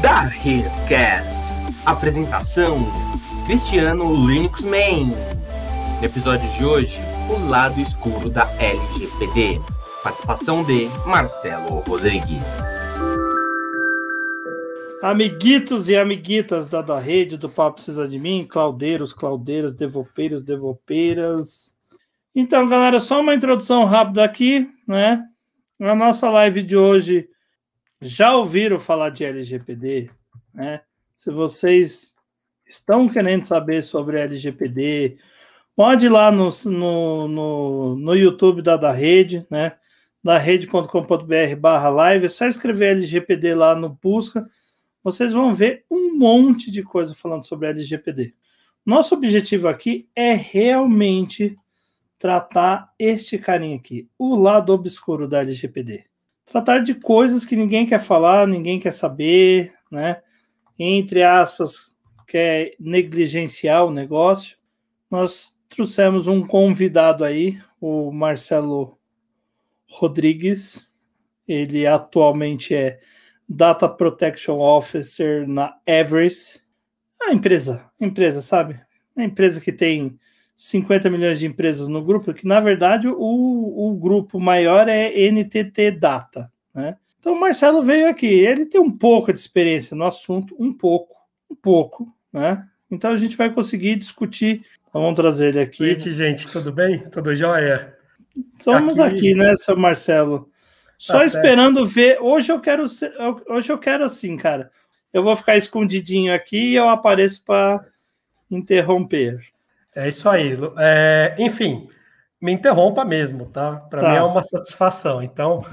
Da Redcast. Apresentação: Cristiano Linux Man. No episódio de hoje, o lado escuro da LGPD. Participação de Marcelo Rodrigues. Amiguitos e amiguitas da, da rede do Papo Precisa de Mim, claudeiros, claudeiras, devopeiros, devopeiras. Então, galera, só uma introdução rápida aqui, né? Na nossa live de hoje, já ouviram falar de LGPD, né? Se vocês estão querendo saber sobre LGPD, pode ir lá no, no, no, no YouTube da, da rede, né? Da rede.com.br barra live, é só escrever LGPD lá no busca vocês vão ver um monte de coisa falando sobre LGPD. Nosso objetivo aqui é realmente tratar este carinha aqui, o lado obscuro da LGPD. Tratar de coisas que ninguém quer falar, ninguém quer saber, né? Entre aspas, que é negligenciar o negócio. Nós trouxemos um convidado aí, o Marcelo Rodrigues. Ele atualmente é Data Protection Officer na Everest. A empresa, empresa, sabe? A empresa que tem 50 milhões de empresas no grupo, que na verdade o, o grupo maior é NTT Data, né? Então o Marcelo veio aqui, ele tem um pouco de experiência no assunto, um pouco, um pouco, né? Então a gente vai conseguir discutir. Então, vamos trazer ele aqui. Oi, gente, tudo bem? Tudo jóia? Somos aqui, aqui né, seu Marcelo? Só tá esperando ver. Hoje eu quero hoje eu quero assim, cara. Eu vou ficar escondidinho aqui e eu apareço para interromper. É isso aí. É, enfim, me interrompa mesmo, tá? Para tá. mim é uma satisfação. Então,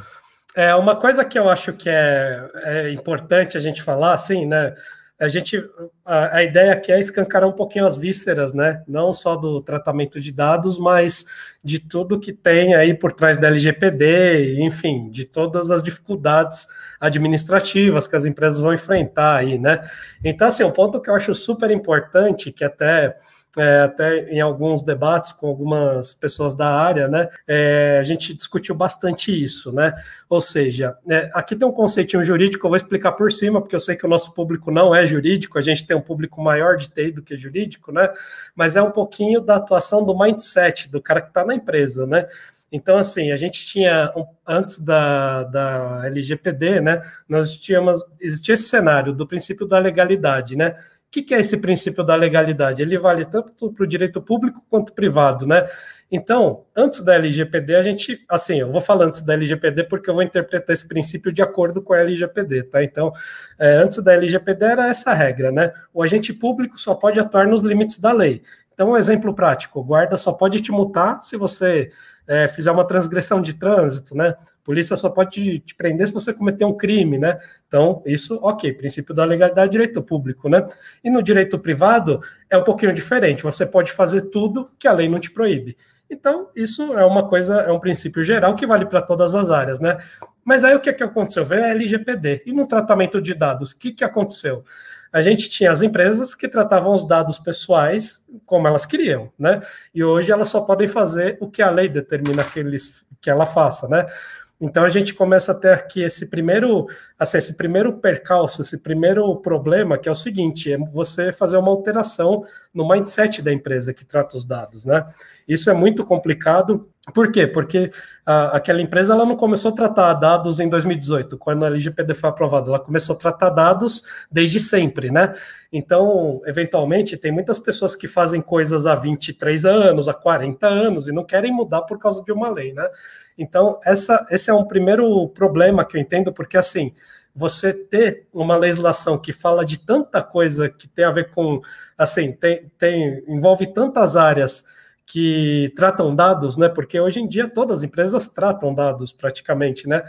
é uma coisa que eu acho que é, é importante a gente falar, assim, né? a gente a, a, ideia aqui é escancarar um pouquinho as vísceras, né? Não só do tratamento de dados, mas de tudo que tem aí por trás da LGPD, enfim, de todas as dificuldades administrativas que as empresas vão enfrentar aí, né? Então, assim, um ponto que eu acho super importante, que até é, até em alguns debates com algumas pessoas da área, né, é, a gente discutiu bastante isso, né, ou seja, é, aqui tem um conceitinho jurídico, eu vou explicar por cima, porque eu sei que o nosso público não é jurídico, a gente tem um público maior de TI do que jurídico, né, mas é um pouquinho da atuação do mindset, do cara que está na empresa, né, então, assim, a gente tinha, antes da, da LGPD, né, nós tínhamos, existia esse cenário do princípio da legalidade, né, que, que é esse princípio da legalidade? Ele vale tanto para o direito público quanto privado, né? Então, antes da LGPD, a gente, assim, eu vou falar antes da LGPD porque eu vou interpretar esse princípio de acordo com a LGPD, tá? Então, é, antes da LGPD era essa regra, né? O agente público só pode atuar nos limites da lei. Então, um exemplo prático: o guarda só pode te multar se você é, fizer uma transgressão de trânsito, né? Polícia só pode te prender se você cometer um crime, né? Então, isso, ok, princípio da legalidade, direito público, né? E no direito privado é um pouquinho diferente, você pode fazer tudo que a lei não te proíbe. Então, isso é uma coisa, é um princípio geral que vale para todas as áreas, né? Mas aí o que, que aconteceu? Veio a LGPD. E no tratamento de dados, o que, que aconteceu? a gente tinha as empresas que tratavam os dados pessoais como elas queriam, né? E hoje elas só podem fazer o que a lei determina que, eles, que ela faça, né? Então a gente começa a ter aqui esse primeiro, assim, esse primeiro percalço, esse primeiro problema, que é o seguinte: é você fazer uma alteração no mindset da empresa que trata os dados, né? Isso é muito complicado. Por quê? Porque a, aquela empresa ela não começou a tratar dados em 2018, quando a LGPD foi aprovada, ela começou a tratar dados desde sempre, né? Então, eventualmente, tem muitas pessoas que fazem coisas há 23 anos, há 40 anos e não querem mudar por causa de uma lei, né? Então, essa, esse é um primeiro problema que eu entendo, porque assim, você ter uma legislação que fala de tanta coisa que tem a ver com, assim, tem, tem envolve tantas áreas que tratam dados, né? Porque hoje em dia todas as empresas tratam dados praticamente, né?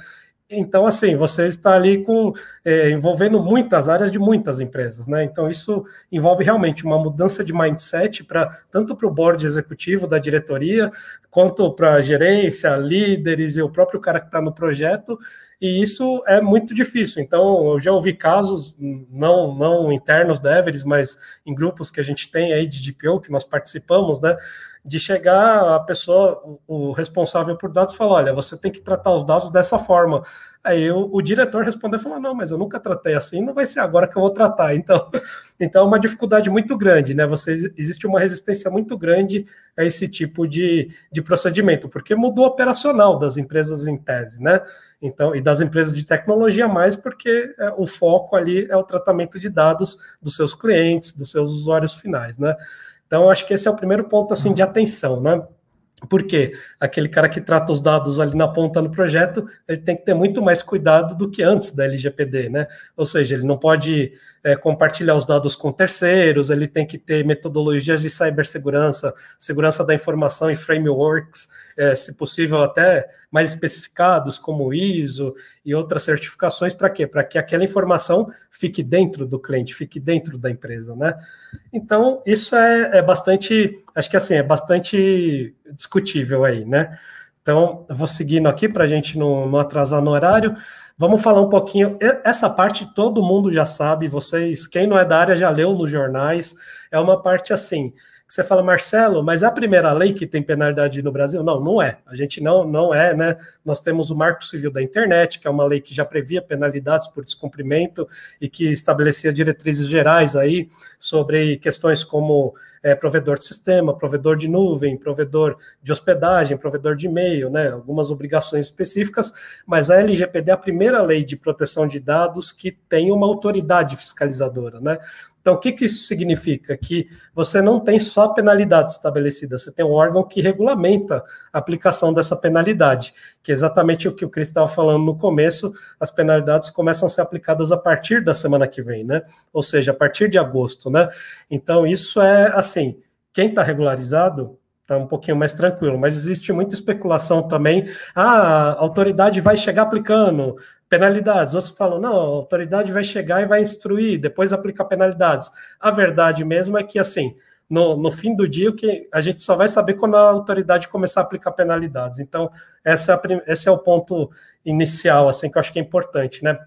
Então, assim, você está ali com é, envolvendo muitas áreas de muitas empresas, né? Então, isso envolve realmente uma mudança de mindset para tanto para o board executivo da diretoria, quanto para a gerência, líderes e o próprio cara que está no projeto, e isso é muito difícil. Então, eu já ouvi casos, não, não internos da Everest, mas em grupos que a gente tem aí de DPO, que nós participamos, né? de chegar a pessoa, o responsável por dados, falar: olha, você tem que tratar os dados dessa forma. Aí eu, o diretor respondeu e falou: não, mas eu nunca tratei assim, não vai ser agora que eu vou tratar. Então, então é uma dificuldade muito grande, né? Você, existe uma resistência muito grande a esse tipo de, de procedimento, porque mudou o operacional das empresas em tese, né? Então, e das empresas de tecnologia mais, porque é, o foco ali é o tratamento de dados dos seus clientes, dos seus usuários finais, né? Então, acho que esse é o primeiro ponto assim de atenção, né? Porque aquele cara que trata os dados ali na ponta no projeto, ele tem que ter muito mais cuidado do que antes da LGPD, né? Ou seja, ele não pode é, compartilhar os dados com terceiros, ele tem que ter metodologias de cibersegurança, segurança da informação e frameworks, é, se possível até mais especificados, como ISO e outras certificações, para quê? Para que aquela informação fique dentro do cliente, fique dentro da empresa, né? Então, isso é, é bastante, acho que assim, é bastante discutível aí, né? Então, eu vou seguindo aqui para a gente não, não atrasar no horário. Vamos falar um pouquinho. Essa parte todo mundo já sabe, vocês, quem não é da área já leu nos jornais. É uma parte assim você fala, Marcelo, mas é a primeira lei que tem penalidade no Brasil? Não, não é. A gente não, não é, né? Nós temos o Marco Civil da Internet, que é uma lei que já previa penalidades por descumprimento e que estabelecia diretrizes gerais aí sobre questões como é, provedor de sistema, provedor de nuvem, provedor de hospedagem, provedor de e-mail, né? Algumas obrigações específicas, mas a LGPD é a primeira lei de proteção de dados que tem uma autoridade fiscalizadora, né? Então, o que, que isso significa? Que você não tem só penalidade estabelecida, você tem um órgão que regulamenta a aplicação dessa penalidade, que é exatamente o que o Cris estava falando no começo, as penalidades começam a ser aplicadas a partir da semana que vem, né? Ou seja, a partir de agosto, né? Então, isso é assim, quem está regularizado está um pouquinho mais tranquilo, mas existe muita especulação também. Ah, a autoridade vai chegar aplicando, penalidades. Outros falam, não, a autoridade vai chegar e vai instruir, depois aplicar penalidades. A verdade mesmo é que, assim, no, no fim do dia, que a gente só vai saber quando a autoridade começar a aplicar penalidades. Então, essa é esse é o ponto inicial, assim, que eu acho que é importante, né?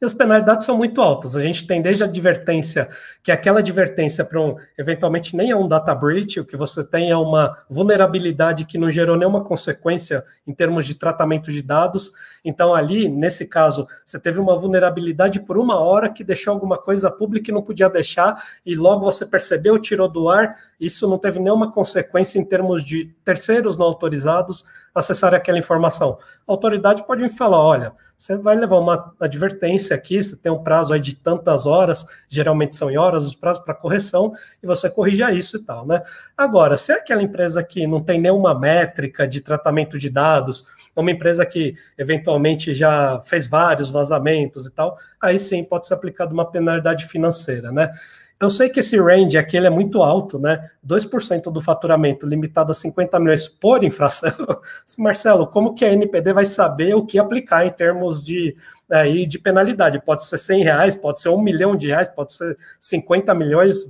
E as penalidades são muito altas. A gente tem desde a advertência, que aquela advertência para um, eventualmente nem é um data breach, o que você tem é uma vulnerabilidade que não gerou nenhuma consequência em termos de tratamento de dados. Então, ali, nesse caso, você teve uma vulnerabilidade por uma hora que deixou alguma coisa pública e não podia deixar, e logo você percebeu, tirou do ar. Isso não teve nenhuma consequência em termos de terceiros não autorizados acessar aquela informação. A autoridade pode me falar: olha, você vai levar uma advertência aqui, você tem um prazo aí de tantas horas, geralmente são em horas os prazos para correção, e você corrija isso e tal, né? Agora, se é aquela empresa que não tem nenhuma métrica de tratamento de dados, uma empresa que eventualmente já fez vários vazamentos e tal, aí sim pode ser aplicada uma penalidade financeira, né? Eu sei que esse range aqui é muito alto, né? 2% do faturamento limitado a 50 milhões por infração. Marcelo, como que a NPD vai saber o que aplicar em termos de, aí, de penalidade? Pode ser 100 reais, pode ser um milhão de reais, pode ser 50 milhões,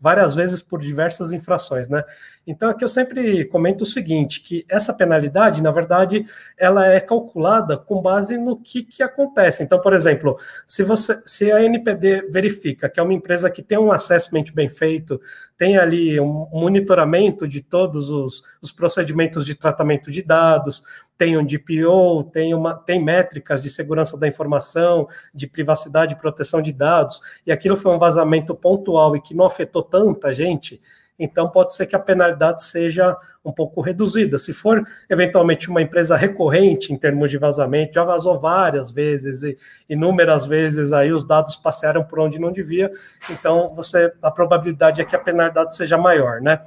várias vezes por diversas infrações, né? Então, aqui eu sempre comento o seguinte, que essa penalidade, na verdade, ela é calculada com base no que, que acontece. Então, por exemplo, se, você, se a NPD verifica que é uma empresa que tem um assessment bem feito, tem ali um monitoramento de todos os, os procedimentos de tratamento de dados, tem um DPO, tem, uma, tem métricas de segurança da informação, de privacidade e proteção de dados, e aquilo foi um vazamento pontual e que não afetou tanta gente, então pode ser que a penalidade seja um pouco reduzida. Se for eventualmente uma empresa recorrente em termos de vazamento, já vazou várias vezes e inúmeras vezes aí os dados passaram por onde não devia, então você a probabilidade é que a penalidade seja maior, né?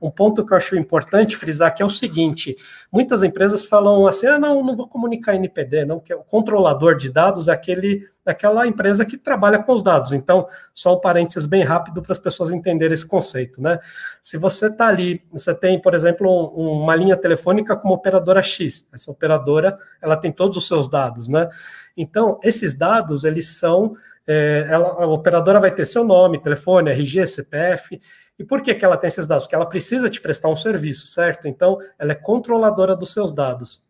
Um ponto que eu acho importante frisar que é o seguinte: muitas empresas falam assim, ah, não, não vou comunicar NPD, não, que é o controlador de dados é aquele, aquela empresa que trabalha com os dados. Então, só um parênteses bem rápido para as pessoas entenderem esse conceito, né? Se você está ali, você tem, por exemplo, um, uma linha telefônica como operadora X, essa operadora ela tem todos os seus dados, né? Então, esses dados, eles são. É, ela, a operadora vai ter seu nome, telefone, RG, CPF, e por que, que ela tem esses dados? Porque ela precisa te prestar um serviço, certo? Então, ela é controladora dos seus dados.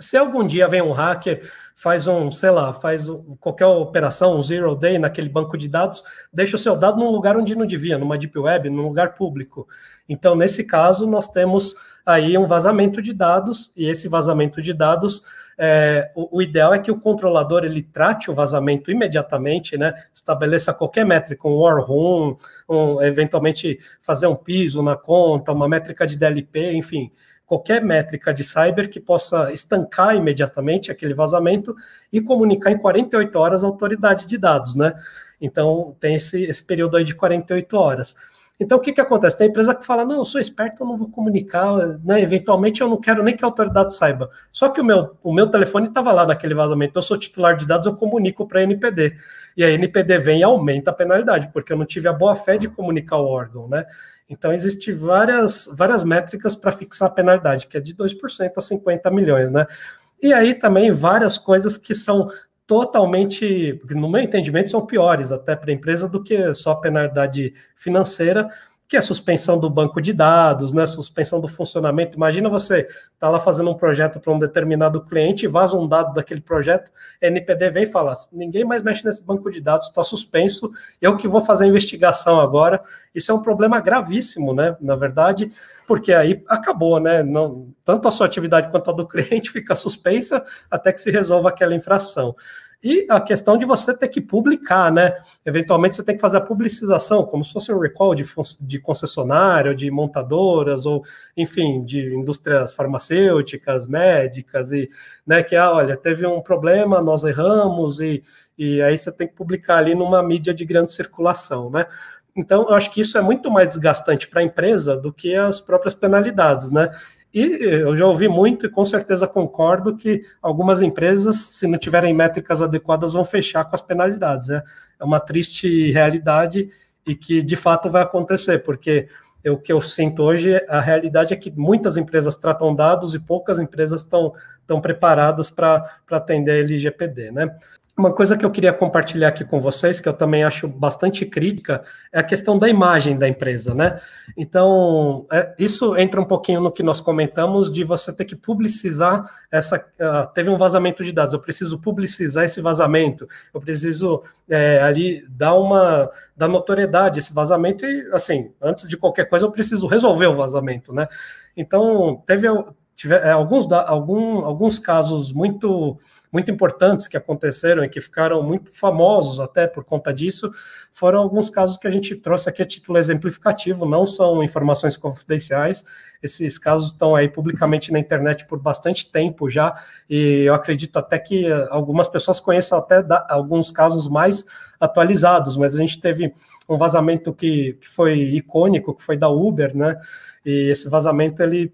Se algum dia vem um hacker, faz um, sei lá, faz qualquer operação, um zero day naquele banco de dados, deixa o seu dado num lugar onde não devia, numa deep web, num lugar público. Então, nesse caso, nós temos aí um vazamento de dados, e esse vazamento de dados, é, o, o, ideal é que o controlador ele trate o vazamento imediatamente, né? Estabeleça qualquer métrica, um war room, um, eventualmente fazer um piso na conta, uma métrica de DLP, enfim, qualquer métrica de cyber que possa estancar imediatamente aquele vazamento e comunicar em 48 horas a autoridade de dados, né? Então, tem esse, esse período aí de 48 horas. Então, o que, que acontece? Tem empresa que fala, não, eu sou esperto, eu não vou comunicar, né? eventualmente eu não quero nem que a autoridade saiba. Só que o meu, o meu telefone estava lá naquele vazamento, eu sou titular de dados, eu comunico para a NPD. E a NPD vem e aumenta a penalidade, porque eu não tive a boa fé de comunicar o órgão, né? Então, existem várias, várias métricas para fixar a penalidade, que é de 2% a 50 milhões, né? E aí também várias coisas que são totalmente, no meu entendimento, são piores até para a empresa do que só a penalidade financeira, que é suspensão do banco de dados, né, suspensão do funcionamento. Imagina você tá lá fazendo um projeto para um determinado cliente, vaza um dado daquele projeto, NPD vem e fala: ninguém mais mexe nesse banco de dados, está suspenso, eu que vou fazer a investigação agora. Isso é um problema gravíssimo, né? Na verdade, porque aí acabou, né? Não, tanto a sua atividade quanto a do cliente fica suspensa até que se resolva aquela infração. E a questão de você ter que publicar, né? Eventualmente você tem que fazer a publicização, como se fosse um recall de, de concessionário, de montadoras, ou, enfim, de indústrias farmacêuticas, médicas, e, né, que, ah, olha, teve um problema, nós erramos, e, e aí você tem que publicar ali numa mídia de grande circulação, né? Então, eu acho que isso é muito mais desgastante para a empresa do que as próprias penalidades, né? E eu já ouvi muito e com certeza concordo que algumas empresas, se não tiverem métricas adequadas, vão fechar com as penalidades. Né? É uma triste realidade e que de fato vai acontecer, porque o que eu sinto hoje, a realidade é que muitas empresas tratam dados e poucas empresas estão, estão preparadas para atender a LGPD. Né? Uma coisa que eu queria compartilhar aqui com vocês, que eu também acho bastante crítica, é a questão da imagem da empresa, né? Então, é, isso entra um pouquinho no que nós comentamos de você ter que publicizar essa. Uh, teve um vazamento de dados, eu preciso publicizar esse vazamento, eu preciso é, ali dar uma dar notoriedade esse vazamento e, assim, antes de qualquer coisa, eu preciso resolver o vazamento, né? Então, teve tiver, é, alguns, algum, alguns casos muito muito importantes que aconteceram e que ficaram muito famosos até por conta disso, foram alguns casos que a gente trouxe aqui a título exemplificativo, não são informações confidenciais, esses casos estão aí publicamente na internet por bastante tempo já, e eu acredito até que algumas pessoas conheçam até alguns casos mais atualizados, mas a gente teve um vazamento que, que foi icônico, que foi da Uber, né, e esse vazamento ele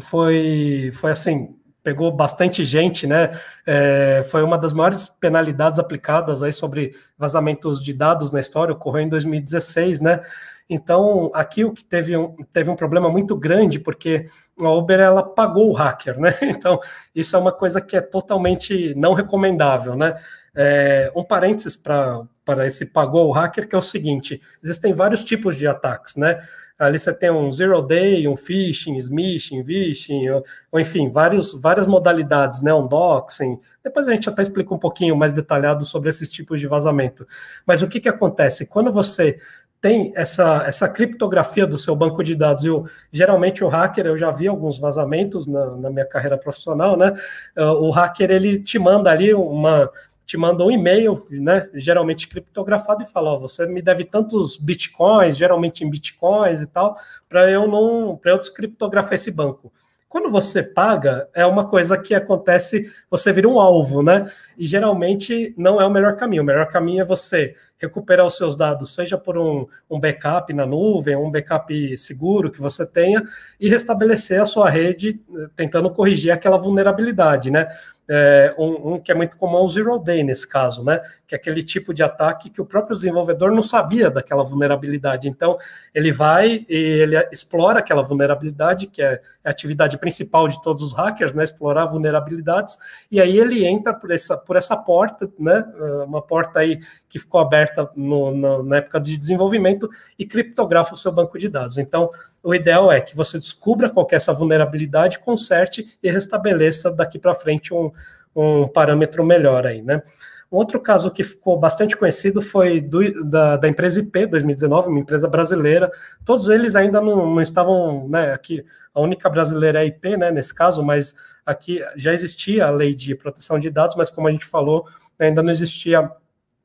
foi, foi assim, pegou bastante gente, né? É, foi uma das maiores penalidades aplicadas aí sobre vazamentos de dados na história, ocorreu em 2016, né? Então, aqui o que teve um, teve um problema muito grande, porque a Uber ela pagou o hacker, né? Então, isso é uma coisa que é totalmente não recomendável, né? É, um parênteses para esse pagou o hacker, que é o seguinte: existem vários tipos de ataques, né? Ali você tem um zero day, um phishing, smishing, vishing, ou, ou, enfim, vários, várias modalidades, né? Um doxing. Depois a gente até explica um pouquinho mais detalhado sobre esses tipos de vazamento. Mas o que, que acontece? Quando você tem essa, essa criptografia do seu banco de dados. Eu, geralmente o hacker, eu já vi alguns vazamentos na, na minha carreira profissional, né? Uh, o hacker ele te manda ali uma, te manda um e-mail, né, geralmente criptografado, e fala: Ó, você me deve tantos bitcoins, geralmente em bitcoins e tal, para eu não, para eu descriptografar esse banco. Quando você paga, é uma coisa que acontece, você vira um alvo, né? E geralmente não é o melhor caminho. O melhor caminho é você recuperar os seus dados, seja por um, um backup na nuvem, um backup seguro que você tenha, e restabelecer a sua rede, eh, tentando corrigir aquela vulnerabilidade, né? É, um, um, que é muito comum, o Zero Day nesse caso, né? Que é aquele tipo de ataque que o próprio desenvolvedor não sabia daquela vulnerabilidade. Então, ele vai e ele explora aquela vulnerabilidade, que é a atividade principal de todos os hackers, né? Explorar vulnerabilidades, e aí ele entra por essa, por essa porta, né? Uma porta aí que ficou aberta no, na, na época de desenvolvimento e criptografa o seu banco de dados. Então, o ideal é que você descubra qual é essa vulnerabilidade, conserte e restabeleça daqui para frente um, um parâmetro melhor aí, né? Um outro caso que ficou bastante conhecido foi do, da, da, empresa IP 2019, uma empresa brasileira. Todos eles ainda não, não estavam, né, aqui, a única brasileira é a IP, né, nesse caso, mas aqui já existia a lei de proteção de dados, mas como a gente falou, ainda não existia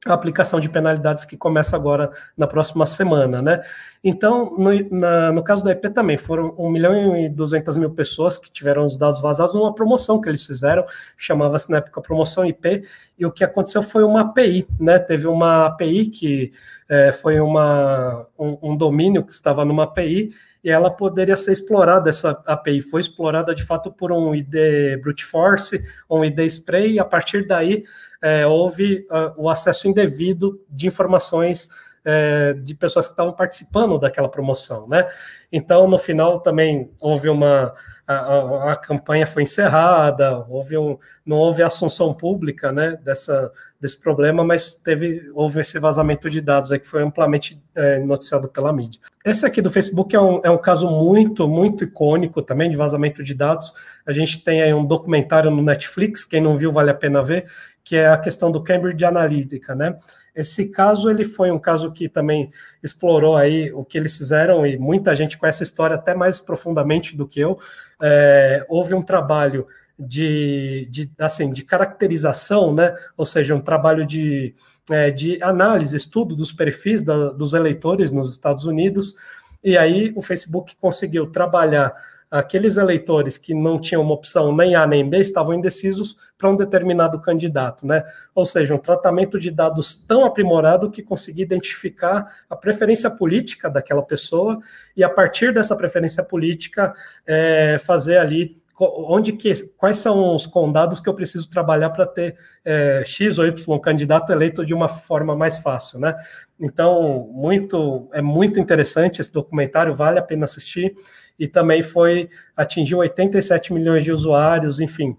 a aplicação de penalidades que começa agora na próxima semana, né? Então, no, na, no caso da IP também, foram 1 milhão e 200 mil pessoas que tiveram os dados vazados numa promoção que eles fizeram, chamava-se na época promoção IP, e o que aconteceu foi uma API, né? Teve uma API que é, foi uma, um, um domínio que estava numa API, e ela poderia ser explorada, essa API foi explorada de fato por um ID brute force, um ID spray, e a partir daí é, houve uh, o acesso indevido de informações é, de pessoas que estavam participando daquela promoção, né? Então, no final também houve uma a, a, a, campanha foi encerrada, houve um, não houve assunção pública, né, dessa desse problema, mas teve houve esse vazamento de dados aí que foi amplamente é, noticiado pela mídia. Esse aqui do Facebook é um, é um caso muito muito icônico também de vazamento de dados. A gente tem aí um documentário no Netflix, quem não viu vale a pena ver, que é a questão do Cambridge Analytica, né? Esse caso ele foi um caso que também explorou aí o que eles fizeram e muita gente conhece a história até mais profundamente do que eu. É, houve um trabalho de, de, assim de caracterização, né? Ou seja, um trabalho de, é, de análise, estudo dos perfis da, dos eleitores nos Estados Unidos. E aí o Facebook conseguiu trabalhar aqueles eleitores que não tinham uma opção nem A nem B estavam indecisos para um determinado candidato, né? Ou seja, um tratamento de dados tão aprimorado que conseguia identificar a preferência política daquela pessoa e a partir dessa preferência política é, fazer ali onde que quais são os condados que eu preciso trabalhar para ter é, x ou y candidato eleito de uma forma mais fácil, né? Então, muito é muito interessante esse documentário, vale a pena assistir e também foi atingiu 87 milhões de usuários, enfim,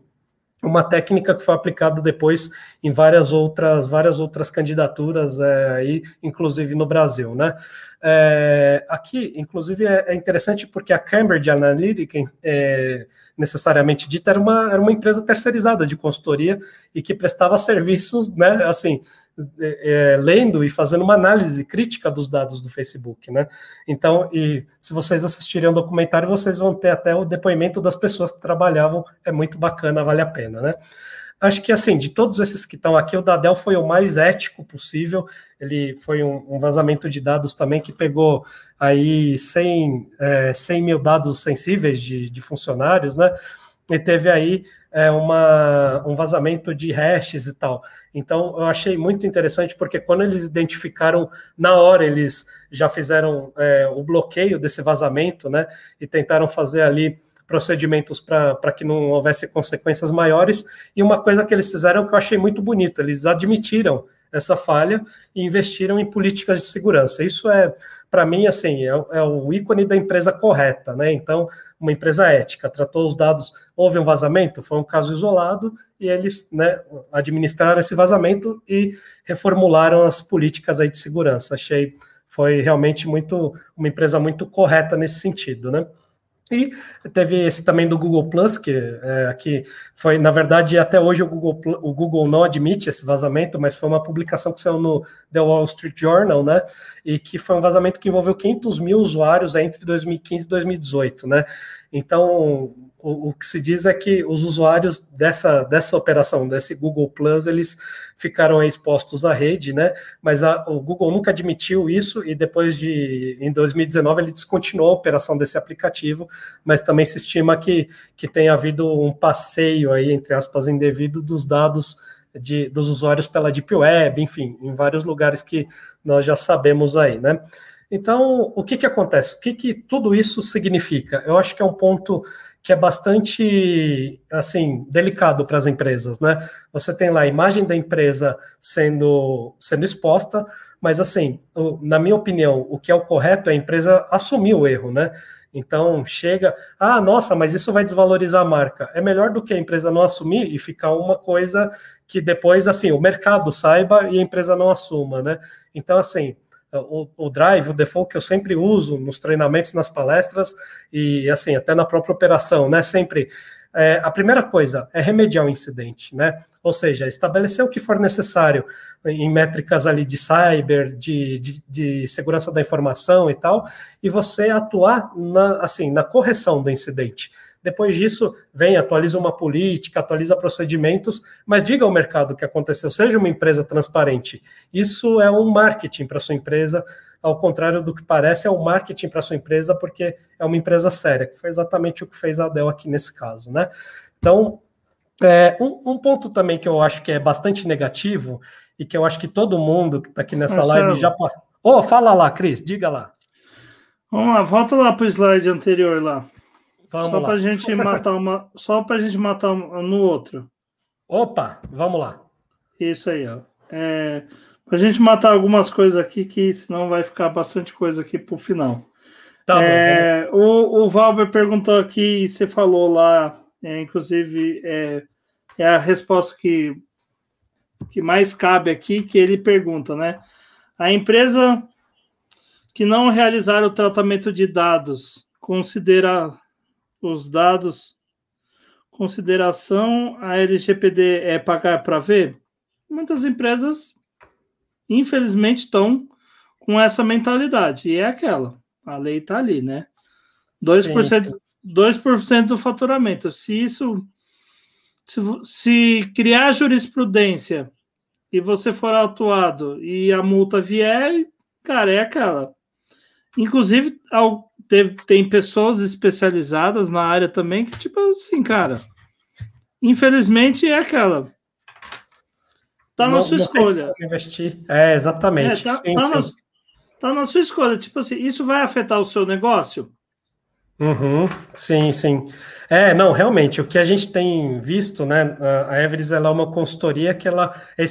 uma técnica que foi aplicada depois em várias outras várias outras candidaturas é, aí, inclusive no Brasil, né? É, aqui, inclusive, é, é, interessante porque a Cambridge Analytica, é, necessariamente dita, era uma, era uma empresa terceirizada de consultoria e que prestava serviços, né? Assim, é, é, lendo e fazendo uma análise crítica dos dados do Facebook, né? Então, e se vocês assistirem um documentário, vocês vão ter até o depoimento das pessoas que trabalhavam, é muito bacana, vale a pena, né? Acho que, assim, de todos esses que estão aqui, o da Dell foi o mais ético possível, ele foi um, um vazamento de dados também que pegou aí 100, é, 100 mil dados sensíveis de, de funcionários, né? E teve aí é, uma, um vazamento de hashes e tal. Então, eu achei muito interessante, porque quando eles identificaram, na hora, eles já fizeram é, o bloqueio desse vazamento, né? E tentaram fazer ali procedimentos para que não houvesse consequências maiores. E uma coisa que eles fizeram que eu achei muito bonito, eles admitiram essa falha e investiram em políticas de segurança. Isso é, para mim, assim, é, é, o ícone da empresa correta, né? Então, uma empresa ética tratou os dados, houve um vazamento, foi um caso isolado e eles, né, administraram esse vazamento e reformularam as políticas aí de segurança. Achei foi realmente muito uma empresa muito correta nesse sentido, né? E teve esse também do Google Plus, que, é, que foi, na verdade, até hoje o Google, o Google não admite esse vazamento, mas foi uma publicação que saiu no The Wall Street Journal, né? E que foi um vazamento que envolveu 500 mil usuários entre 2015 e 2018, né? Então, o, o, que se diz é que os usuários dessa, dessa operação, desse Google Plus, eles ficaram expostos à rede, né? Mas a, o Google nunca admitiu isso e depois de, em 2019, ele descontinuou a operação desse aplicativo, mas também se estima que, que tenha havido um passeio aí, entre aspas, indevido dos dados de, dos usuários pela Deep Web, enfim, em vários lugares que nós já sabemos aí, né? Então, o que que acontece? O que que tudo isso significa? Eu acho que é um ponto que é bastante assim delicado para as empresas, né? Você tem lá a imagem da empresa sendo sendo exposta, mas assim, na minha opinião, o que é o correto é a empresa assumir o erro, né? Então chega, ah, nossa, mas isso vai desvalorizar a marca. É melhor do que a empresa não assumir e ficar uma coisa que depois assim o mercado saiba e a empresa não assuma, né? Então assim, o, o drive, o default que eu sempre uso nos treinamentos, nas palestras e assim, até na própria operação, né? Sempre é, a primeira coisa é remediar o incidente, né? Ou seja, estabelecer o que for necessário em métricas ali de cyber, de, de, de segurança da informação e tal, e você atuar na, assim, na correção do incidente. Depois disso, vem, atualiza uma política, atualiza procedimentos, mas diga ao mercado o que aconteceu, seja uma empresa transparente. Isso é um marketing para sua empresa, ao contrário do que parece, é um marketing para sua empresa, porque é uma empresa séria, que foi exatamente o que fez a Dell aqui nesse caso, né? Então, é, um, um, ponto também que eu acho que é bastante negativo e que eu acho que todo mundo que está aqui nessa Marcelo. live já pode. Oh, fala lá, Cris, diga lá. Vamos lá, volta lá para o slide anterior lá. Vamos só para a gente matar uma, só para a gente matar no outro. Opa, vamos lá. Isso aí, ó. É, para a gente matar algumas coisas aqui, que senão vai ficar bastante coisa aqui para o final. Tá é, bom, o, o Valber perguntou aqui, e você falou lá, é, inclusive, é, é a resposta que, que mais cabe aqui, que ele pergunta, né? A empresa que não realizar o tratamento de dados considera os dados, consideração, a LGPD é pagar para ver? Muitas empresas, infelizmente, estão com essa mentalidade. E é aquela. A lei está ali, né? 2%, sim, 2% do faturamento. Se isso. Se, se criar jurisprudência e você for autuado e a multa vier, cara, é aquela. Inclusive, ao, teve, tem pessoas especializadas na área também que, tipo assim, cara, infelizmente é aquela. Tá na sua escolha. Investir. É, exatamente. É, tá, sim, tá, sim. Na, tá na sua escolha. Tipo assim, isso vai afetar o seu negócio? Uhum, sim, sim. É, não, realmente, o que a gente tem visto, né, a Everest é uma consultoria que ela é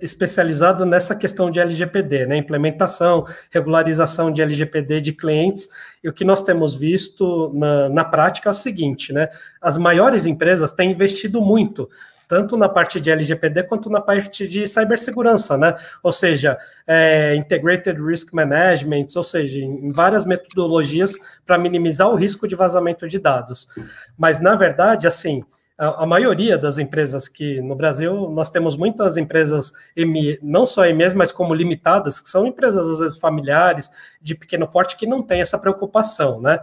especializada nessa questão de LGPD, né, implementação, regularização de LGPD de clientes, e o que nós temos visto na, na prática é o seguinte, né, as maiores empresas têm investido muito tanto na parte de LGPD quanto na parte de cibersegurança, né? Ou seja, é, Integrated Risk Management, ou seja, em várias metodologias para minimizar o risco de vazamento de dados. Mas, na verdade, assim, a, a, maioria das empresas que no Brasil nós temos muitas empresas não só MEs, mas como limitadas, que são empresas às vezes familiares, de pequeno porte, que não têm essa preocupação, né?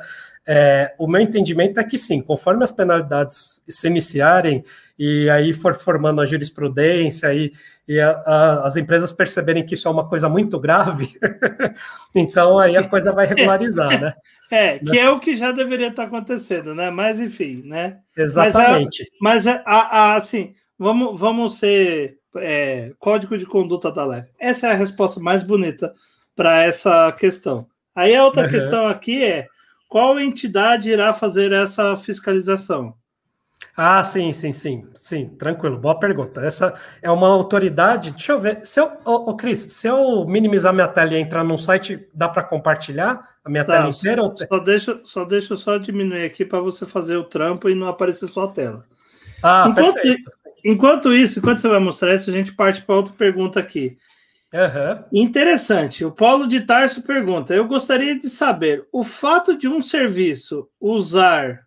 É, o meu entendimento é que sim, conforme as penalidades se iniciarem e aí for formando a jurisprudência e, e a, a, as empresas perceberem que isso é uma coisa muito grave, então aí a coisa vai regularizar, né? É, que é o que já deveria estar acontecendo, né? Mas enfim, né? Exatamente. Mas, a, assim, vamos, vamos ser é, código de conduta da leve. Essa é a resposta mais bonita para essa questão. Aí a outra uhum. questão aqui é qual entidade irá fazer essa fiscalização? Ah, sim, sim, sim, sim, tranquilo, boa pergunta. Essa é uma autoridade. Deixa eu ver. Se eu, ô, ô Cris, se eu minimizar minha tela e entrar num site, dá para compartilhar a minha tá, tela inteira? Só, só, deixa, só deixa só diminuir aqui para você fazer o trampo e não aparecer só a tela. Ah, enquanto, perfeito. enquanto isso, enquanto você vai mostrar isso, a gente parte para outra pergunta aqui. Uhum. Interessante. O Paulo de Tarso pergunta: Eu gostaria de saber o fato de um serviço usar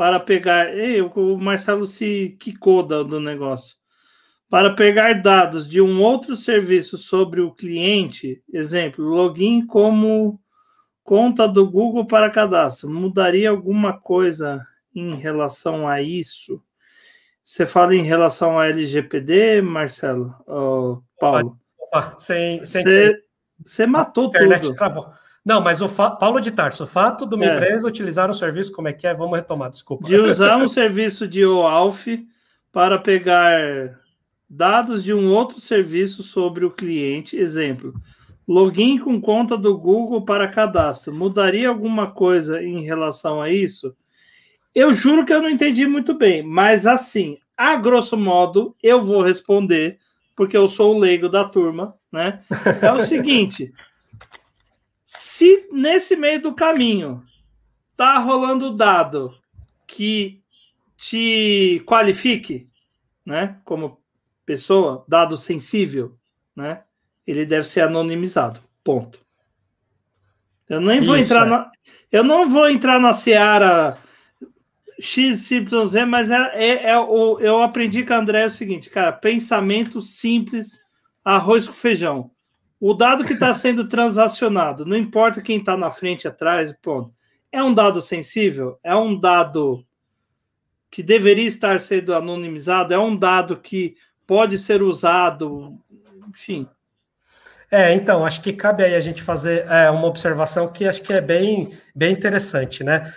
para pegar. Ei, o Marcelo se quicou do negócio. Para pegar dados de um outro serviço sobre o cliente, exemplo, login como conta do Google para cadastro, mudaria alguma coisa em relação a isso? Você fala em relação a LGPD, Marcelo? Oh, Paulo? Opa, sem, sem... Você, você matou tudo. Travou. Não, mas o fa... Paulo de Tarso, o fato de uma é. empresa utilizar um serviço, como é que é? Vamos retomar, desculpa. De usar um serviço de OAuth para pegar dados de um outro serviço sobre o cliente, exemplo, login com conta do Google para cadastro. Mudaria alguma coisa em relação a isso? Eu juro que eu não entendi muito bem, mas assim, a grosso modo, eu vou responder, porque eu sou o leigo da turma, né? É o seguinte. Se nesse meio do caminho tá rolando dado que te qualifique, né, como pessoa, dado sensível, né, ele deve ser anonimizado. Ponto. Eu nem vou Isso, entrar é. na. Eu não vou entrar na seara XYZ, mas é, é, é, o, eu aprendi com a André o seguinte, cara, pensamento simples, arroz com feijão. O dado que está sendo transacionado, não importa quem está na frente, atrás, ponto. É um dado sensível? É um dado que deveria estar sendo anonimizado? É um dado que pode ser usado? Enfim. É, então, acho que cabe aí a gente fazer é, uma observação que acho que é bem, bem interessante, né?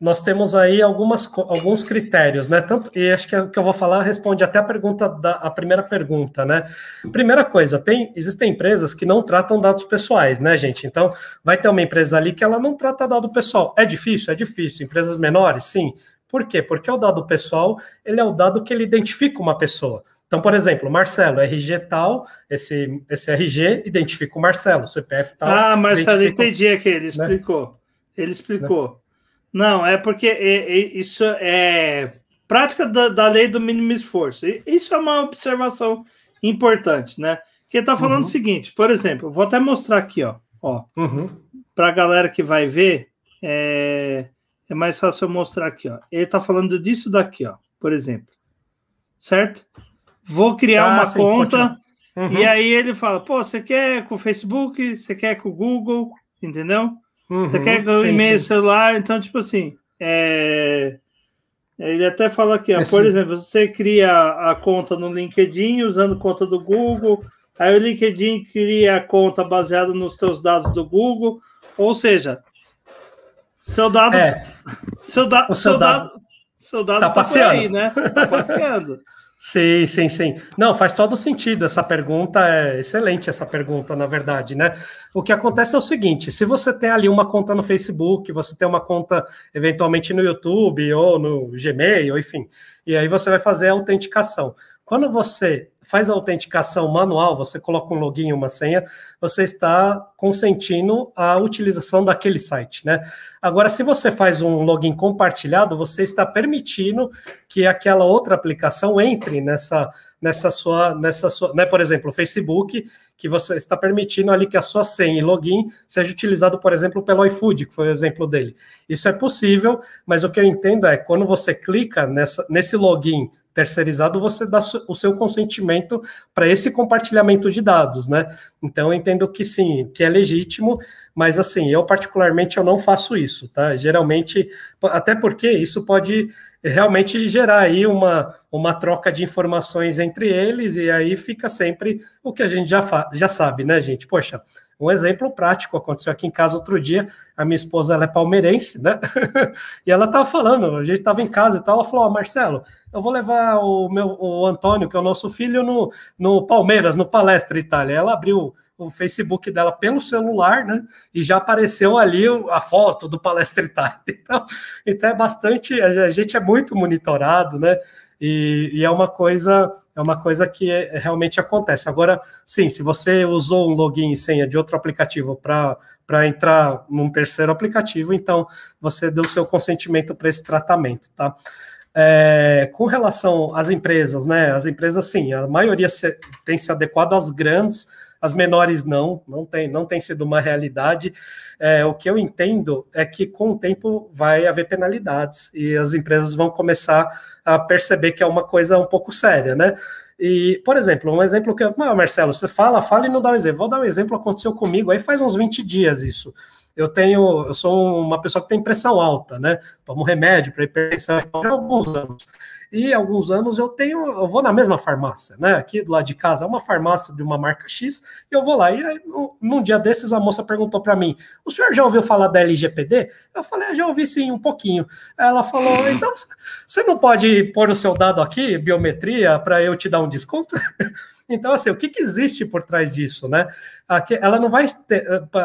Nós temos aí algumas, alguns critérios, né? Tanto, e acho que o que eu vou falar responde até a pergunta da a primeira pergunta, né? Primeira coisa, tem, existem empresas que não tratam dados pessoais, né, gente? Então, vai ter uma empresa ali que ela não trata dado pessoal. É difícil? É difícil. Empresas menores, sim. Por quê? Porque o dado pessoal, ele é o dado que ele identifica uma pessoa. Então, por exemplo, Marcelo, RG tal, esse, esse RG identifica o Marcelo, CPF tal. Ah, Marcelo, entendi aqui, ele né? explicou. Né? Ele explicou. Né? Não, é porque isso é prática da, da, lei do mínimo esforço. Isso é uma observação importante, né? Que está falando uhum. o seguinte, por exemplo, vou até mostrar aqui, ó, ó uhum. para a galera que vai ver, é, é mais fácil eu mostrar aqui, ó. Ele está falando disso daqui, ó, por exemplo, certo? Vou criar ah, uma sim, conta uhum. e aí ele fala, pô, você quer com o Facebook, você quer com o Google, entendeu? Uhum, você quer o e-mail celular, então, tipo assim, é... ele até fala aqui, ó, é por exemplo, você cria a conta no LinkedIn usando conta do Google, aí o LinkedIn cria a conta baseada nos seus dados do Google, ou seja, seu dado, é. seu, da, seu, seu dado, dado, seu dado tá, tá passeando. aí, né? Tá passeando. Sim, sim, sim. Não, faz todo sentido. Essa pergunta é excelente, essa pergunta, na verdade, né? O que acontece é o seguinte: se você tem ali uma conta no Facebook, você tem uma conta eventualmente no YouTube ou no Gmail, enfim, e aí você vai fazer a autenticação. Quando você faz a autenticação manual, você coloca um login e uma senha, você está consentindo a utilização daquele site, né? Agora, se você faz um login compartilhado, você está permitindo que aquela outra aplicação entre nessa nessa sua nessa sua, né, por exemplo, o Facebook, que você está permitindo ali que a sua senha e login seja utilizado, por exemplo, pelo iFood, que foi o exemplo dele. Isso é possível, mas o que eu entendo é quando você clica nessa, nesse login terceirizado, você dá o seu consentimento para esse compartilhamento de dados, né? Então, eu entendo que sim, que é legítimo, mas assim, eu particularmente eu não faço isso, tá? Geralmente, até porque isso pode realmente gerar aí uma, uma troca de informações entre eles, e aí fica sempre o que a gente já, já sabe, né, gente? Poxa, um exemplo prático aconteceu aqui em casa outro dia. A minha esposa ela é palmeirense, né? e ela estava falando, a gente estava em casa e tal. Ela falou: oh, Marcelo, eu vou levar o meu o Antônio, que é o nosso filho, no, no Palmeiras, no Palestra Itália. Ela abriu o Facebook dela pelo celular, né? E já apareceu ali a foto do Palestra Itália. Então, então é bastante, a gente é muito monitorado, né? E, e, é uma coisa é uma coisa que é, realmente acontece. Agora, sim, se você usou um login e senha de outro aplicativo para entrar num terceiro aplicativo, então você deu seu consentimento para esse tratamento, tá? É, com relação às empresas, né? As empresas, sim, a maioria se, tem se adequado às grandes, as menores não, não tem, não tem sido uma realidade. É, o que eu entendo é que com o tempo vai haver penalidades e as empresas vão começar a perceber que é uma coisa um pouco séria, né? E, por exemplo, um exemplo que. Ah, Marcelo, você fala, fala e não dá um exemplo. Vou dar um exemplo, aconteceu comigo aí faz uns 20 dias isso. Eu tenho, eu sou uma pessoa que tem pressão alta, né? Tomo remédio para hipertensão há alguns anos e alguns anos eu tenho, eu vou na mesma farmácia, né? Aqui do lado de casa é uma farmácia de uma marca X, e eu vou lá. E aí, num dia desses, a moça perguntou para mim: o senhor já ouviu falar da LGPD? Eu falei, ah, já ouvi sim, um pouquinho. Ela falou: então você não pode pôr o seu dado aqui, biometria, para eu te dar um desconto? Então, assim, o que, que existe por trás disso, né? Ela não vai,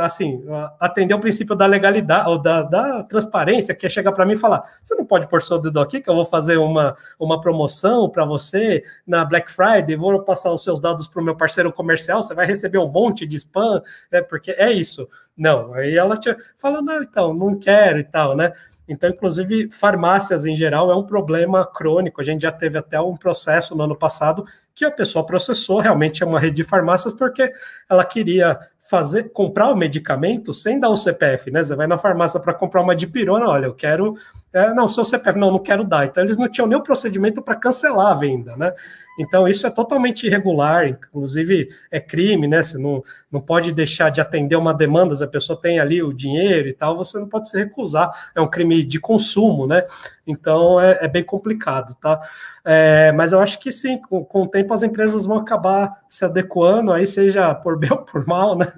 assim, atender o princípio da legalidade, ou da, da transparência, que é chegar para mim e falar, você não pode pôr seu dedo aqui, que eu vou fazer uma, uma promoção para você na Black Friday, vou passar os seus dados para o meu parceiro comercial, você vai receber um monte de spam, né? Porque é isso. Não, aí ela te fala, não, então, não quero e tal, né? Então, inclusive, farmácias em geral é um problema crônico. A gente já teve até um processo no ano passado que a pessoa processou realmente é uma rede de farmácias porque ela queria fazer comprar o medicamento sem dar o CPF, né? Você vai na farmácia para comprar uma dipirona, olha, eu quero é, não, seu CPF, não, não quero dar. Então, eles não tinham o procedimento para cancelar a venda, né? Então, isso é totalmente irregular, inclusive é crime, né? Você não, não pode deixar de atender uma demanda, se a pessoa tem ali o dinheiro e tal, você não pode se recusar, é um crime de consumo, né? Então, é, é bem complicado, tá? É, mas eu acho que sim, com, com o tempo as empresas vão acabar se adequando, aí seja por bem ou por mal, né?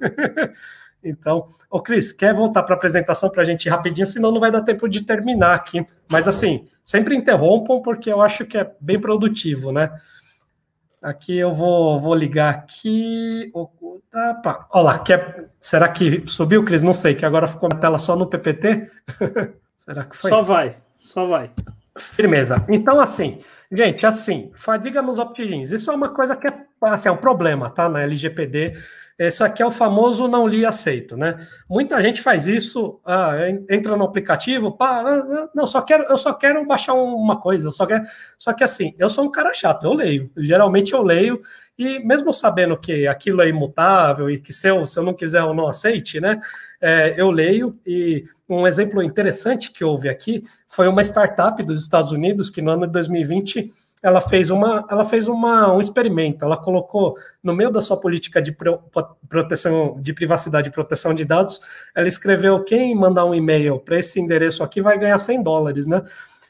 Então, ô Cris, quer voltar para a apresentação para a gente ir rapidinho, senão não vai dar tempo de terminar aqui. Mas assim, sempre interrompam, porque eu acho que é bem produtivo, né? Aqui eu vou, vou ligar aqui. Opa, olha lá, quer, será que subiu, Cris? Não sei, que agora ficou na tela só no PPT. será que foi? Só vai, só vai. Firmeza. Então, assim, gente, assim, fadiga nos opt-ins. Isso é uma coisa que é, assim, é um problema, tá? Na LGPD esse aqui é o famoso não li aceito, né? Muita gente faz isso, ah, entra no aplicativo, pá, ah, ah, não, só quero, eu só quero baixar uma coisa, só quero, só que assim, eu sou um cara chato, eu leio, geralmente eu leio e mesmo sabendo que aquilo é imutável e que se eu, se eu não quiser eu não aceite, né? É, eu leio e um exemplo interessante que houve aqui foi uma startup dos Estados Unidos que no ano de 2020 ela fez uma, ela fez uma, um experimento. Ela colocou no meio da sua política de proteção, de privacidade e proteção de dados, ela escreveu quem mandar um e-mail para esse endereço aqui vai ganhar 100 dólares, né?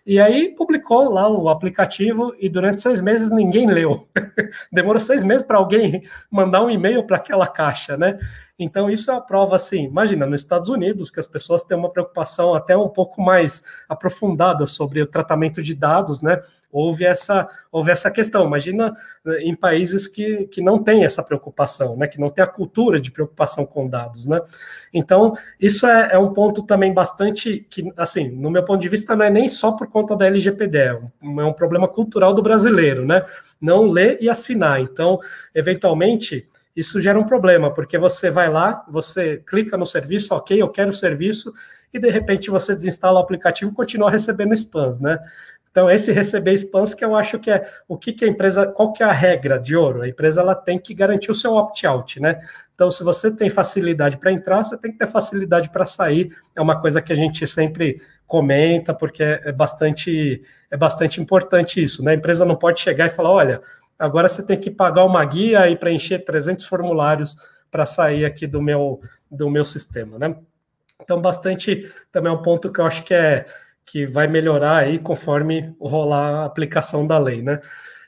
E aí publicou lá o aplicativo e durante seis meses ninguém leu. Demorou seis meses para alguém mandar um e-mail para aquela caixa, né? Então, isso é a prova, assim, imagina, nos Estados Unidos, que as pessoas têm uma preocupação até um pouco mais aprofundada sobre o tratamento de dados, né? Houve essa, houve essa questão. Imagina eh, em países que, que não têm essa preocupação, né? Que não tem a cultura de preocupação com dados, né? Então, isso é, é um ponto também bastante que, assim, no meu ponto de vista, não é nem só por conta da LGPD, é um, é um problema cultural do brasileiro, né? Não ler e assinar. Então, eventualmente isso gera um problema, porque você vai lá, você clica no serviço, ok, eu quero o serviço, e de repente você desinstala o aplicativo e continua recebendo spams, né? Então, esse receber spams que eu acho que é o que, que a empresa, qual que é a regra de ouro? A empresa ela tem que garantir o seu opt-out, né? Então, se você tem facilidade para entrar, você tem que ter facilidade para sair. É uma coisa que a gente sempre comenta, porque é bastante, é bastante importante isso, né? A empresa não pode chegar e falar, olha, Agora você tem que pagar uma guia e preencher 300 formulários para sair aqui do meu, do meu sistema, né? Então, bastante também é um ponto que eu acho que é que vai melhorar aí conforme rolar a aplicação da lei, né?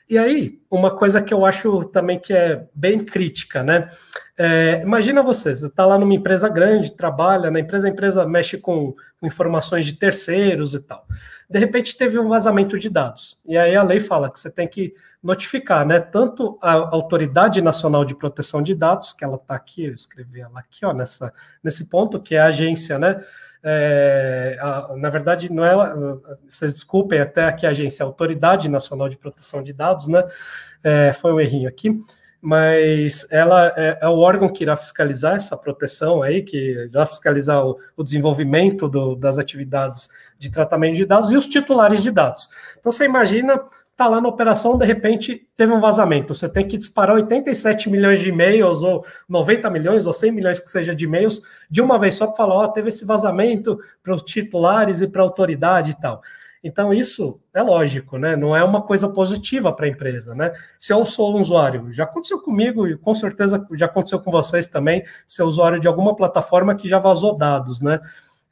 E aí, uma coisa que eu acho também que é bem crítica, né? É, imagina você, você está lá numa empresa grande, trabalha na empresa, a empresa mexe com, informações de terceiros e tal de repente teve um vazamento de dados. E aí a lei fala que você tem que notificar, né, tanto a Autoridade Nacional de Proteção de Dados, que ela está aqui, eu escrevi ela aqui, ó, nessa, nesse ponto, que é a agência, né, é, a, na verdade, não é, vocês desculpem até aqui a agência, a Autoridade Nacional de Proteção de Dados, né, é, foi um errinho aqui, mas ela é, é, o órgão que irá fiscalizar essa proteção aí, que irá fiscalizar o, o desenvolvimento do, das atividades de tratamento de dados e os titulares de dados. Então você imagina, tá lá na operação, de repente teve um vazamento, você tem que disparar 87 milhões de e-mails, ou 90 milhões, ou 100 milhões que seja de e-mails, de uma vez só para falar, ó, oh, teve esse vazamento para os titulares e para a autoridade e tal. Então, isso é lógico, né? Não é uma coisa positiva para a empresa, né? Se eu sou um usuário, já aconteceu comigo e com certeza já aconteceu com vocês também, ser usuário de alguma plataforma que já vazou dados, né?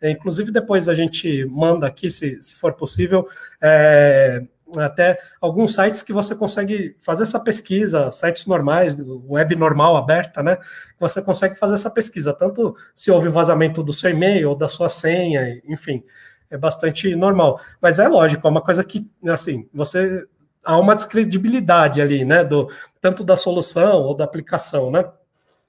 É, inclusive, depois a gente manda aqui, se, se for possível, é, até alguns sites que você consegue fazer essa pesquisa, sites normais, web normal aberta, né? Você consegue fazer essa pesquisa, tanto se houve vazamento do seu e-mail ou da sua senha, enfim é bastante normal. Mas é lógico, é uma coisa que, assim, você há uma descredibilidade ali, né, do tanto da solução ou da aplicação, né?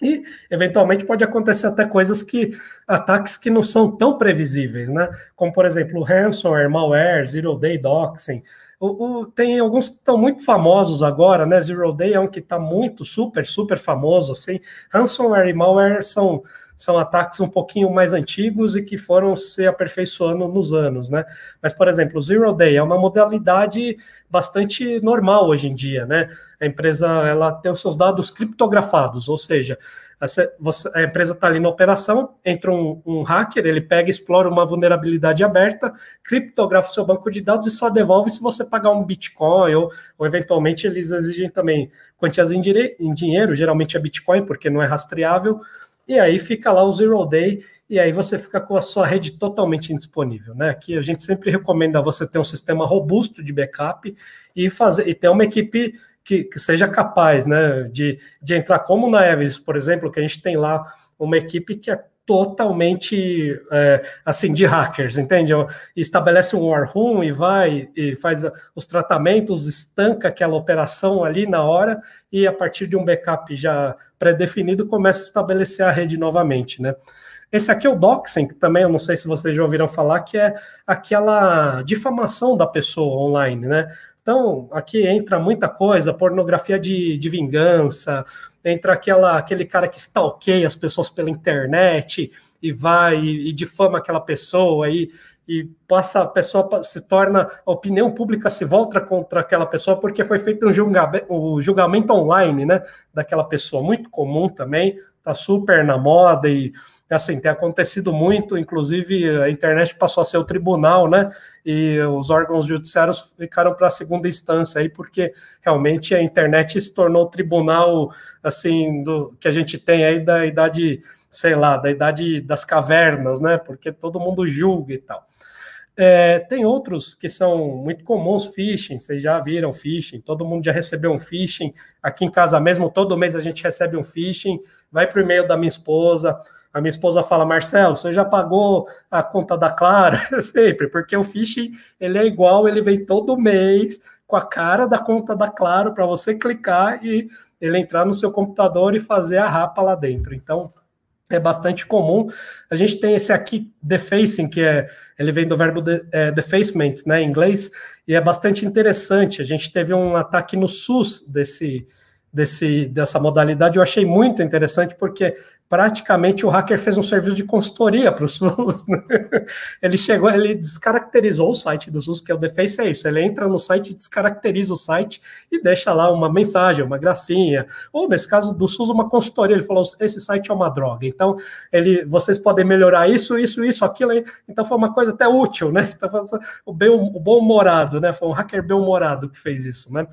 E eventualmente pode acontecer até coisas que ataques que não são tão previsíveis, né? Como por exemplo, ransomware, malware, zero day doxing. O, o, tem alguns que estão muito famosos agora, né? Zero day é um que está muito super super famoso, assim. Ransomware e malware são são ataques um pouquinho mais antigos e que foram se aperfeiçoando nos anos, né? Mas, por exemplo, o Zero Day é uma modalidade bastante normal hoje em dia, né? A empresa ela tem os seus dados criptografados, ou seja, a, empresa está ali na operação, entra um, um, hacker, ele pega, explora uma vulnerabilidade aberta, criptografa o seu banco de dados e só devolve se você pagar um Bitcoin, ou, ou eventualmente eles exigem também quantias em, em dinheiro, geralmente é Bitcoin, porque não é rastreável, e aí fica lá o zero day, e aí você fica com a sua rede totalmente indisponível, né? Aqui a gente sempre recomenda você ter um sistema robusto de backup e fazer e ter uma equipe que, que seja capaz né, de, de entrar como na Everest, por exemplo, que a gente tem lá uma equipe que é totalmente é, assim de hackers, entende? Estabelece um war room e vai e faz os tratamentos, estanca aquela operação ali na hora e a partir de um backup já pré-definido começa a estabelecer a rede novamente, né? Esse aqui é o doxing, que também eu não sei se vocês já ouviram falar, que é aquela difamação da pessoa online, né? Então, aqui entra muita coisa, pornografia de, de vingança, entra aquela, aquele cara que stalkeia as pessoas pela internet e vai e, e difama aquela pessoa e, e passa a pessoa se torna a opinião pública se volta contra aquela pessoa porque foi feito um julgamento, um julgamento online, né, daquela pessoa. Muito comum também, tá super na moda e assim tem acontecido muito, inclusive a internet passou a ser o tribunal, né? e os órgãos judiciários ficaram para a segunda instância aí, porque realmente a internet se tornou o tribunal assim do que a gente tem aí da idade, sei lá, da idade das cavernas, né? Porque todo mundo julga e tal. É, tem outros que são muito comuns, phishing, vocês já viram phishing, todo mundo já recebeu um phishing, aqui em casa mesmo, todo mês a gente recebe um phishing, vai para o e-mail da minha esposa, a minha esposa fala, Marcelo, você já pagou a conta da Clara? Sempre, porque o phishing ele é igual, ele vem todo mês com a cara da conta da Claro para você clicar e ele entrar no seu computador e fazer a rapa lá dentro. Então, é bastante comum. A gente tem esse aqui, defacing, que é, ele vem do verbo de, é, defacement, né, em inglês, e é bastante interessante. A gente teve um ataque no SUS desse, desse, dessa modalidade, eu achei muito interessante, porque praticamente o hacker fez um serviço de consultoria para o SUS. Né? Ele chegou, ele descaracterizou o site do SUS, que é o Deface é isso. Ele entra no site, descaracteriza o site e deixa lá uma mensagem, uma gracinha. Ou, nesse caso do SUS, uma consultoria. Ele falou: esse site é uma droga. Então, ele, vocês podem melhorar isso, isso, isso, aquilo. Aí. Então, foi uma coisa até útil, né? Então, o, bem, o bom-humorado, né? Foi um hacker bem-humorado que fez isso, né?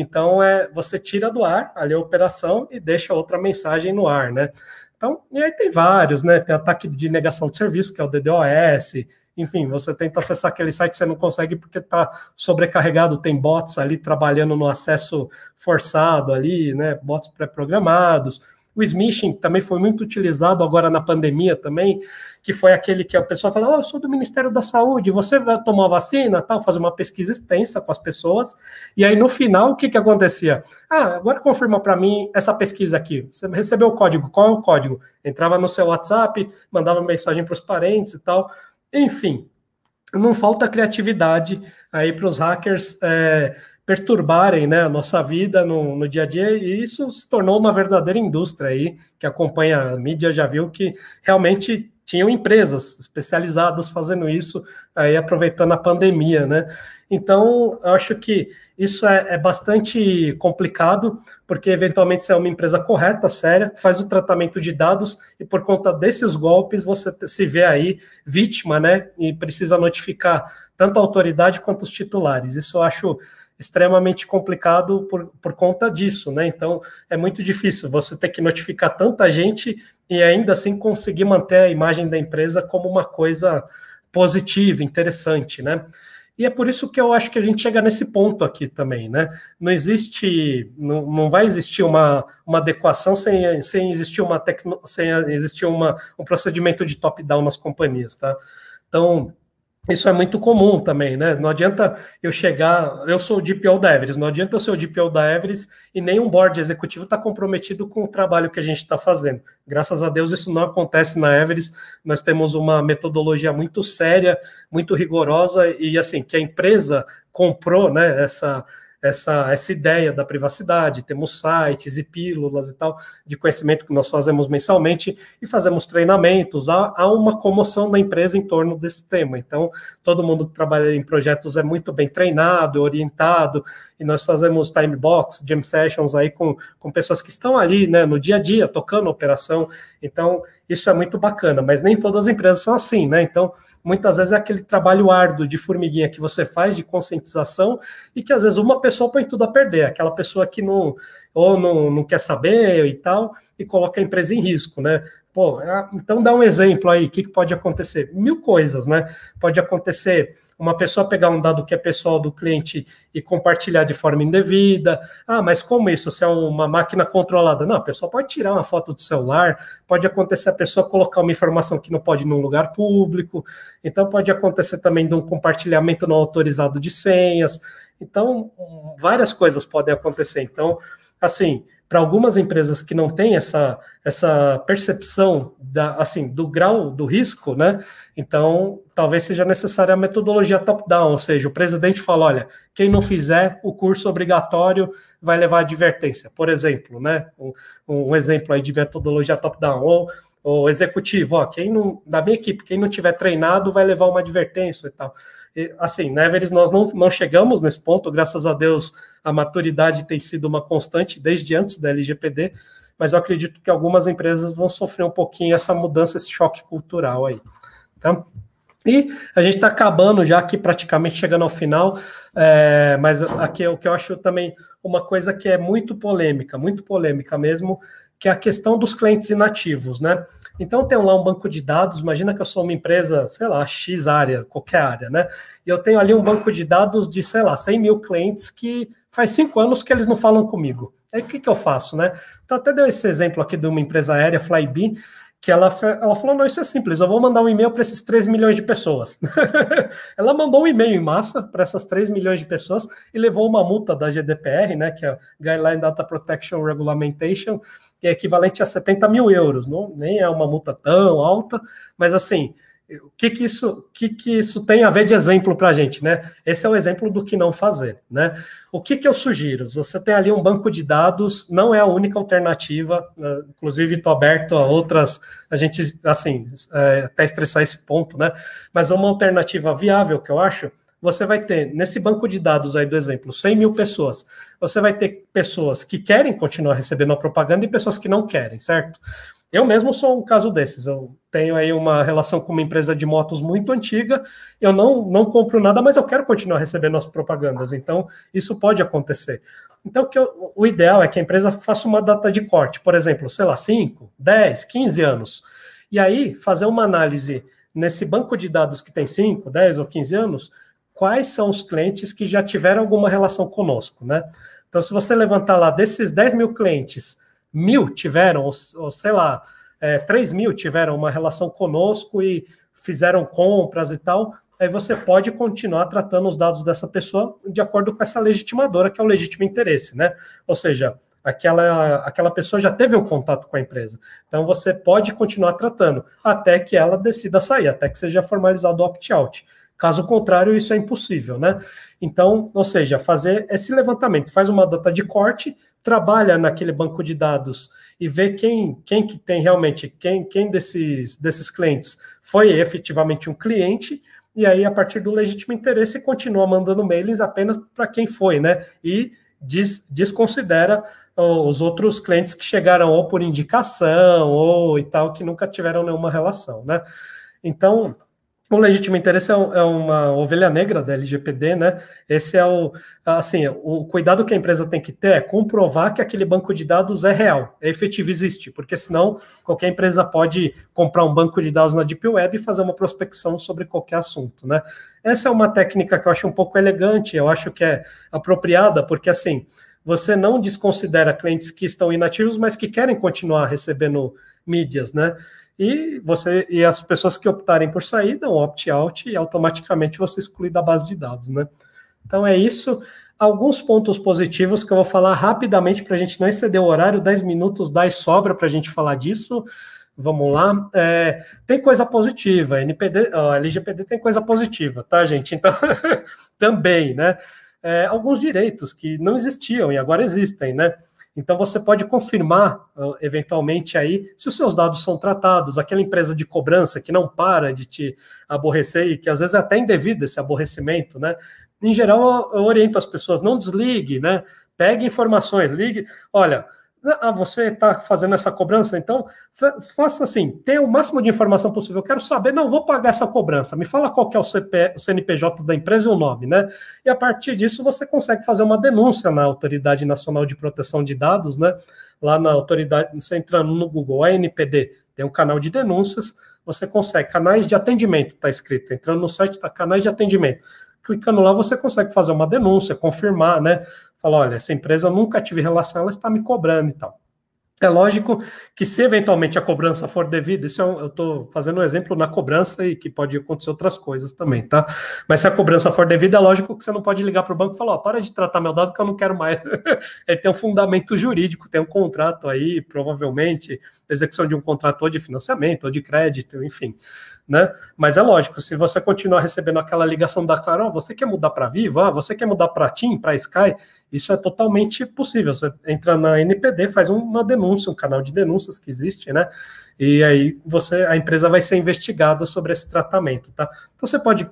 Então, é, você tira do ar ali a operação e deixa outra mensagem no ar, né? Então, e aí tem vários, né? Tem ataque de negação de serviço, que é o DDoS, enfim, você tenta acessar aquele site, você não consegue porque está sobrecarregado, tem bots ali trabalhando no acesso forçado ali, né? Bots pré-programados. O smishing também foi muito utilizado agora na pandemia também, que foi aquele que a pessoa fala, oh, eu sou do Ministério da Saúde, você vai tomar vacina, tal, fazer uma pesquisa extensa com as pessoas, e aí no final, o que que acontecia? Ah, agora confirma para mim essa pesquisa aqui, você recebeu o código, qual é o código? Entrava no seu WhatsApp, mandava mensagem para os parentes e tal, enfim, não falta criatividade aí para os hackers é, perturbarem né, a nossa vida no, no, dia a dia, e isso se tornou uma verdadeira indústria aí, que acompanha a mídia, já viu que realmente tinham empresas especializadas fazendo isso, aí aproveitando a pandemia, né? Então, eu acho que isso é, é, bastante complicado, porque eventualmente se é uma empresa correta, séria, faz o tratamento de dados e por conta desses golpes você se vê aí vítima, né? E precisa notificar tanto a autoridade quanto os titulares. Isso eu acho extremamente complicado por, por conta disso, né? Então é muito difícil você ter que notificar tanta gente e ainda assim conseguir manter a imagem da empresa como uma coisa positiva, interessante, né? E é por isso que eu acho que a gente chega nesse ponto aqui também, né? Não existe, não, não vai existir uma, uma adequação sem, sem existir uma tecno, sem existir uma, um procedimento de top-down nas companhias, tá? Então, isso é muito comum também, né? Não adianta eu chegar, eu sou o DPO da Everest, não adianta eu ser o DPO da Everest e nenhum board executivo está comprometido com o trabalho que a gente está fazendo. Graças a Deus isso não acontece na Everest. Nós temos uma metodologia muito séria, muito rigorosa e assim que a empresa comprou, né? Essa essa, essa ideia da privacidade. Temos sites e pílulas e tal de conhecimento que nós fazemos mensalmente e fazemos treinamentos. Há, há uma comoção da empresa em torno desse tema. Então, todo mundo que trabalha em projetos é muito bem treinado, orientado, e nós fazemos time box, jam sessions aí com, com pessoas que estão ali né, no dia a dia, tocando a operação. Então, isso é muito bacana, mas nem todas as empresas são assim, né? Então, muitas vezes é aquele trabalho árduo de formiguinha que você faz de conscientização e que às vezes uma pessoa põe tudo a perder, aquela pessoa que não ou não, não quer saber e tal, e coloca a empresa em risco, né? Pô, é, então dá um exemplo aí, o que, que pode acontecer? Mil coisas, né? Pode acontecer uma pessoa pegar um dado que é pessoal do cliente e compartilhar de forma indevida. Ah, mas como isso? Se é uma máquina controlada? Não, a pessoa pode tirar uma foto do celular, pode acontecer a pessoa colocar uma informação que não pode num lugar público, então pode acontecer também de um compartilhamento não autorizado de senhas. Então, várias coisas podem acontecer. Então, assim, para algumas empresas que não têm essa, essa percepção da, assim, do grau do risco, né? Então, talvez seja necessária a metodologia top-down, ou seja, o presidente fala: olha, quem não fizer o curso obrigatório vai levar advertência, por exemplo, né? Um, um exemplo aí de metodologia top-down, ou o executivo, ó, quem não, da minha equipe, quem não tiver treinado vai levar uma advertência e tal assim, na Everest nós não, não chegamos nesse ponto, graças a Deus a maturidade tem sido uma constante desde antes da LGPD, mas eu acredito que algumas empresas vão sofrer um pouquinho essa mudança, esse choque cultural aí. Tá? E a gente está acabando já aqui, praticamente chegando ao final, é, mas aqui o que eu acho também uma coisa que é muito polêmica, muito polêmica mesmo, que é a questão dos clientes inativos, né? Então, tem lá um banco de dados. Imagina que eu sou uma empresa, sei lá, X área, qualquer área, né? E eu tenho ali um banco de dados de, sei lá, 100 mil clientes que faz cinco anos que eles não falam comigo. Aí o que, que eu faço, né? Então, até deu esse exemplo aqui de uma empresa aérea, Flybe, que ela, ela falou: não, isso é simples, eu vou mandar um e-mail para esses 3 milhões de pessoas. ela mandou um e-mail em massa para essas 3 milhões de pessoas e levou uma multa da GDPR, né, que é a Guideline Data Protection Regulamentation, que é equivalente a 70 mil euros. Não, nem é uma multa tão alta, mas assim, o que que isso, que que isso tem a ver de exemplo para a gente, né? Esse é o exemplo do que não fazer, né? O que que eu sugiro? Você tem ali um banco de dados, não é a única alternativa, né? inclusive estou aberto a outras, a gente, assim, é, até estressar esse ponto, né? Mas uma alternativa viável que eu acho você vai ter, nesse banco de dados aí do exemplo, 100 mil pessoas, você vai ter pessoas que querem continuar recebendo a propaganda e pessoas que não querem, certo? Eu mesmo sou um caso desses. Eu tenho aí uma relação com uma empresa de motos muito antiga. Eu não, não compro nada, mas eu quero continuar recebendo as propagandas. Então, isso pode acontecer. Então, que eu, o ideal é que a empresa faça uma data de corte, por exemplo, sei lá, 5, 10, 15 anos. E aí, fazer uma análise nesse banco de dados que tem 5, 10 ou 15 anos, quais são os clientes que já tiveram alguma relação conosco, né? Então, se você levantar lá desses 10 mil clientes, mil tiveram, ou, ou sei lá, é, 3 mil tiveram uma relação conosco e fizeram compras e tal, aí você pode continuar tratando os dados dessa pessoa de acordo com essa legitimadora, que é o legítimo interesse, né? Ou seja, aquela, aquela pessoa já teve um contato com a empresa. Então você pode continuar tratando até que ela decida sair, até que seja formalizado o opt-out. Caso contrário, isso é impossível, né? Então, ou seja, fazer esse levantamento, faz uma data de corte, trabalha naquele banco de dados e vê quem, quem que tem realmente, quem, quem desses, desses clientes foi efetivamente um cliente, e aí, a partir do legítimo interesse, continua mandando mails apenas para quem foi, né? E des, desconsidera os outros clientes que chegaram ou por indicação ou e tal, que nunca tiveram nenhuma relação, né? Então, o legítimo interesse é, é uma ovelha negra da LGPD, né? Esse é o, assim, o cuidado que a empresa tem que ter é comprovar que aquele banco de dados é real, é efetivo, existe, porque senão qualquer empresa pode comprar um banco de dados na Deep Web e fazer uma prospecção sobre qualquer assunto, né? Essa é uma técnica que eu acho um pouco elegante, eu acho que é apropriada, porque assim, você não desconsidera clientes que estão inativos, mas que querem continuar recebendo mídias, né? E você e as pessoas que optarem por sair dão opt-out e automaticamente você exclui da base de dados, né? Então é isso. Alguns pontos positivos que eu vou falar rapidamente para a gente não exceder o horário, 10 minutos dá e sobra para a gente falar disso. Vamos lá. É, tem coisa positiva, NPD, LGPD tem coisa positiva, tá, gente? Então, também, né? é, alguns direitos que não existiam e agora existem, né? Então você pode confirmar eventualmente aí se os seus dados são tratados, aquela empresa de cobrança que não para de te aborrecer e que às vezes é até indevido esse aborrecimento, né? Em geral, eu oriento as pessoas, não desligue, né? Pegue informações, ligue. Olha, ah, você está fazendo essa cobrança, então faça assim, tenha o máximo de informação possível. Eu quero saber, não vou pagar essa cobrança. Me fala qual que é o, CP, o CNPJ da empresa e o nome, né? E a partir disso você consegue fazer uma denúncia na Autoridade Nacional de Proteção de Dados, né? Lá na autoridade, você entrando no Google, ANPD, tem um canal de denúncias, você consegue, canais de atendimento, está escrito, entrando no site, está canais de atendimento. Clicando lá, você consegue fazer uma denúncia, confirmar, né? Falar, olha, essa empresa nunca tive relação, ela está me cobrando e tal. É lógico que se eventualmente a cobrança for devida, isso é eu estou fazendo um exemplo na cobrança e que pode acontecer outras coisas também, tá? Mas se a cobrança for devida, é lógico que você não pode ligar para o banco e falar, ó, para de tratar meu dado que eu não quero mais. Ele tem um fundamento jurídico, tem um contrato aí, provavelmente, execução de um contrato ou de financiamento ou de crédito, enfim né? Mas é lógico, se você continuar recebendo aquela ligação da Claro, oh, você quer mudar para Vivo, ah, você quer mudar para TIM, para Sky, isso é totalmente possível. Você entra na NPD, faz uma denúncia, um canal de denúncias que existe, né? E aí você, a empresa vai ser investigada sobre esse tratamento, tá? Então você pode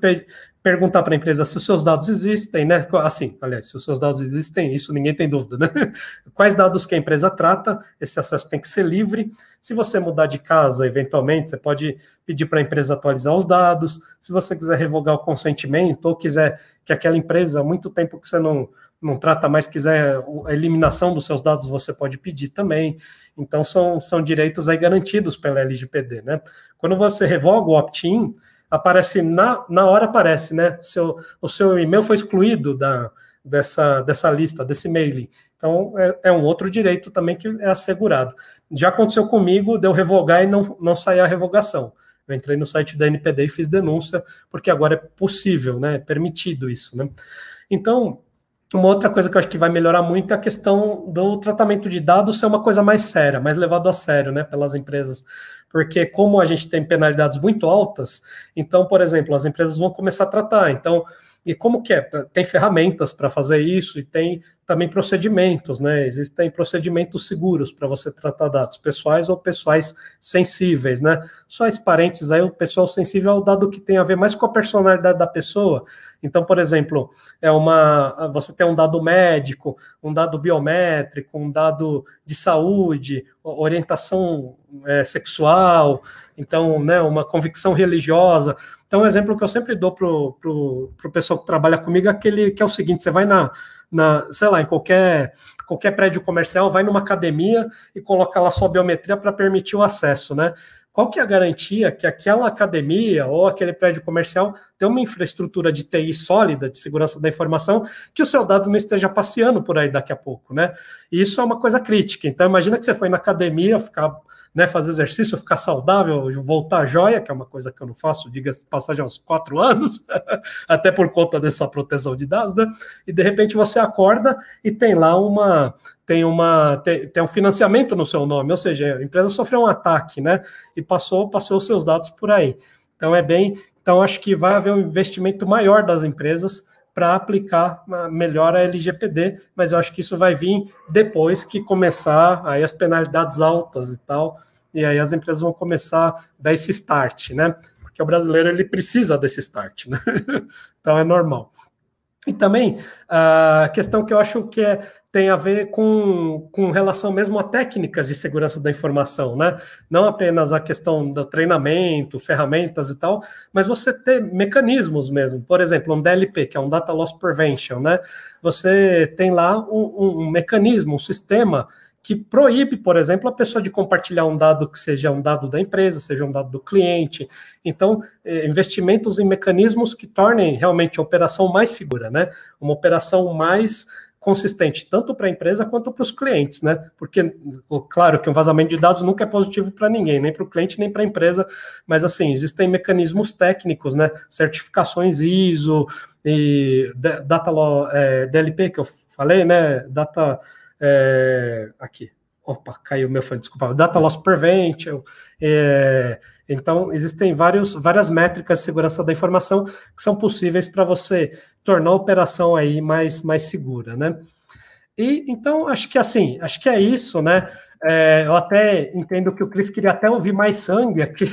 perguntar para a empresa se os seus dados existem, né? Assim, aliás, se os seus dados existem, isso ninguém tem dúvida, né? Quais dados que a empresa trata, esse acesso tem que ser livre. Se você mudar de casa, eventualmente, você pode pedir para a empresa atualizar os dados. Se você quiser revogar o consentimento ou quiser que aquela empresa, há muito tempo que você não, não trata mais, quiser a eliminação dos seus dados, você pode pedir também. Então, são, são direitos aí garantidos pela LGPD, né? Quando você revoga o opt-in, aparece na, na hora aparece, né? Seu, o seu e-mail foi excluído da, dessa, dessa lista, desse mailing. Então, é, é, um outro direito também que é assegurado. Já aconteceu comigo, deu revogar e não, não sair a revogação. Eu entrei no site da NPD e fiz denúncia, porque agora é possível, né? É permitido isso, né? Então, uma outra coisa que eu acho que vai melhorar muito é a questão do tratamento de dados ser uma coisa mais séria, mais levado a sério, né, pelas empresas porque como a gente tem penalidades muito altas, então, por exemplo, as empresas vão começar a tratar. Então, e como que é? Tem ferramentas para fazer isso e tem também procedimentos, né? Existem procedimentos seguros para você tratar dados pessoais ou pessoais sensíveis, né? Só esse parênteses aí, o pessoal sensível é o dado que tem a ver mais com a personalidade da pessoa. Então, por exemplo, é uma você tem um dado médico, um dado biométrico, um dado de saúde, orientação é, sexual, então, né, uma convicção religiosa. Então, um exemplo que eu sempre dou para o pessoal que trabalha comigo é aquele que é o seguinte: você vai na, na, sei lá, em qualquer, qualquer prédio comercial, vai numa academia e coloca lá sua biometria para permitir o acesso, né? Qual que é a garantia que aquela academia ou aquele prédio comercial tem uma infraestrutura de TI sólida, de segurança da informação, que o seu dado não esteja passeando por aí daqui a pouco, né? E isso é uma coisa crítica. Então, imagina que você foi na academia, ficar né, fazer exercício, ficar saudável, voltar joia, que é uma coisa que eu não faço, diga-se passagem uns quatro anos, até por conta dessa proteção de dados, né? E de repente você acorda e tem lá uma tem uma tem, tem um financiamento no seu nome, ou seja, a empresa sofreu um ataque, né? E passou passou os seus dados por aí. Então é bem, então acho que vai haver um investimento maior das empresas para aplicar melhor a LGPD, mas eu acho que isso vai vir depois que começar aí as penalidades altas e tal, e aí as empresas vão começar a dar esse start, né? Porque o brasileiro ele precisa desse start, né? então é normal. E também a questão que eu acho que é tem a ver com, com relação mesmo a técnicas de segurança da informação, né? Não apenas a questão do treinamento, ferramentas e tal, mas você ter mecanismos mesmo. Por exemplo, um DLP, que é um Data Loss Prevention, né? Você tem lá um, um, um mecanismo, um sistema que proíbe, por exemplo, a pessoa de compartilhar um dado que seja um dado da empresa, seja um dado do cliente. Então, eh, investimentos em mecanismos que tornem realmente a operação mais segura, né? Uma operação mais consistente, tanto para a empresa quanto para os clientes, né? Porque, claro, que um vazamento de dados nunca é positivo para ninguém, nem para o cliente, nem para a empresa, mas assim, existem mecanismos técnicos, né? Certificações ISO e data law, é, DLP que eu falei, né? Data é, aqui. Opa, caiu meu fone, desculpa. Data Loss Prevention, é, Então, existem vários, várias métricas de segurança da informação que são possíveis para você tornar a operação aí mais, mais segura, né? E então acho que assim, acho que é isso, né? É, eu até entendo que o Cris queria até ouvir mais sangue aqui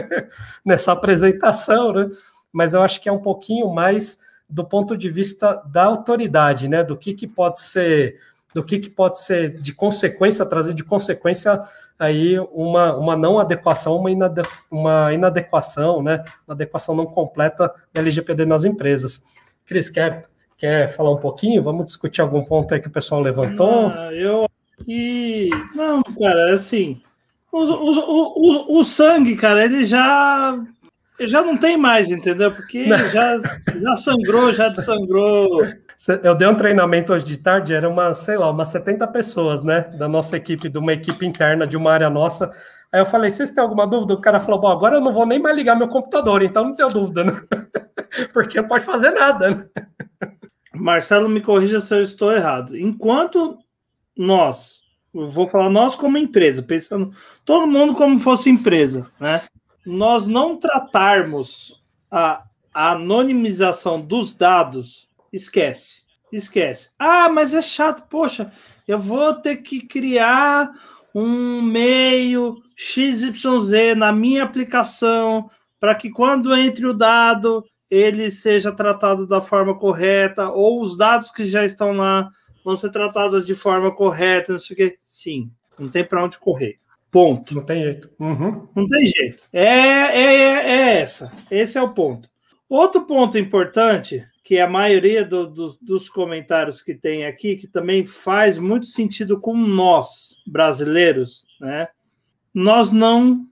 nessa apresentação, né? Mas eu acho que é um pouquinho mais do ponto de vista da autoridade, né? Do que, que pode ser, do que, que pode ser de consequência, trazer de consequência aí uma, uma não adequação, uma, inade, uma inadequação, né? Uma adequação não completa da LGPD nas empresas. Cris, quer Quer falar um pouquinho? Vamos discutir algum ponto aí que o pessoal levantou? Ah, eu e não, cara, assim, o, o, o, o, sangue, cara, ele já ele já não tem mais, entendeu? Porque já, já sangrou, já desangrou. Eu dei um treinamento hoje de tarde, era uma, sei lá, umas 70 pessoas, né, da nossa equipe, de uma equipe interna de uma área nossa. Aí eu falei, vocês têm alguma dúvida? O cara falou, bom, agora eu não vou nem mais ligar meu computador, então não tenho dúvida, né? Porque não pode fazer nada, né? Marcelo, me corrija se eu estou errado. Enquanto nós, vou falar nós como empresa, pensando todo mundo como fosse empresa, né? Nós não tratarmos a, a anonimização dos dados, esquece, esquece. Ah, mas é chato, poxa, eu vou ter que criar um meio XYZ na minha aplicação para que quando entre o dado ele seja tratado da forma correta, ou os dados que já estão lá vão ser tratados de forma correta, não sei o quê. Sim, não tem para onde correr. Ponto. Não tem jeito. Uhum. Não tem jeito. É, é, é, essa. Esse é o ponto. Outro ponto importante, que a maioria do, do, dos comentários que tem aqui, que também faz muito sentido com nós, brasileiros, né? Nós não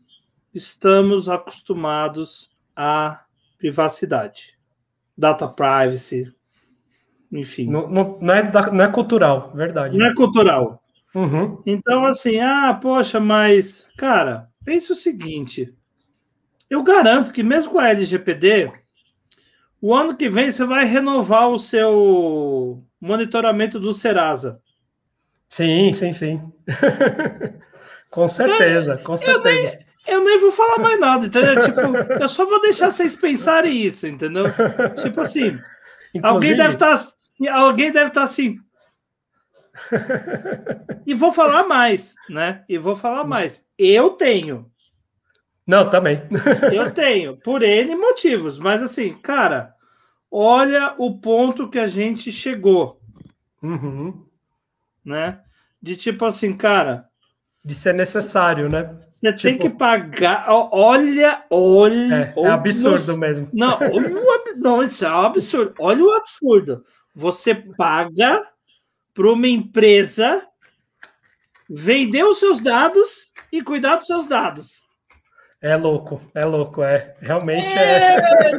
estamos acostumados a privacidade, data privacy, enfim. Não, não, não, é, não é cultural, verdade. Não é cultural. Uhum. Então, assim, ah, poxa, mas, cara, pense o seguinte: eu garanto que mesmo com a LGPD, o ano que vem você vai renovar o seu monitoramento do Serasa. Sim, sim, sim. com certeza, com certeza eu nem vou falar mais nada, entendeu? Tipo, eu só vou deixar vocês pensarem isso, entendeu? Tipo assim, Inclusive... alguém deve estar, tá, alguém deve estar tá assim. E vou falar mais, né? E vou falar mais. Eu tenho. Não, também. Eu tenho, por N motivos, mas assim, cara, olha o ponto que a gente chegou. Uhum. Né? De tipo assim, cara, de ser necessário, né? Você tipo... tem que pagar. Olha, olha. É, é absurdo mesmo. Não, olha o, não, isso é um absurdo. Olha o absurdo. Você paga para uma empresa vender os seus dados e cuidar dos seus dados. É louco, é louco, é. Realmente é. é...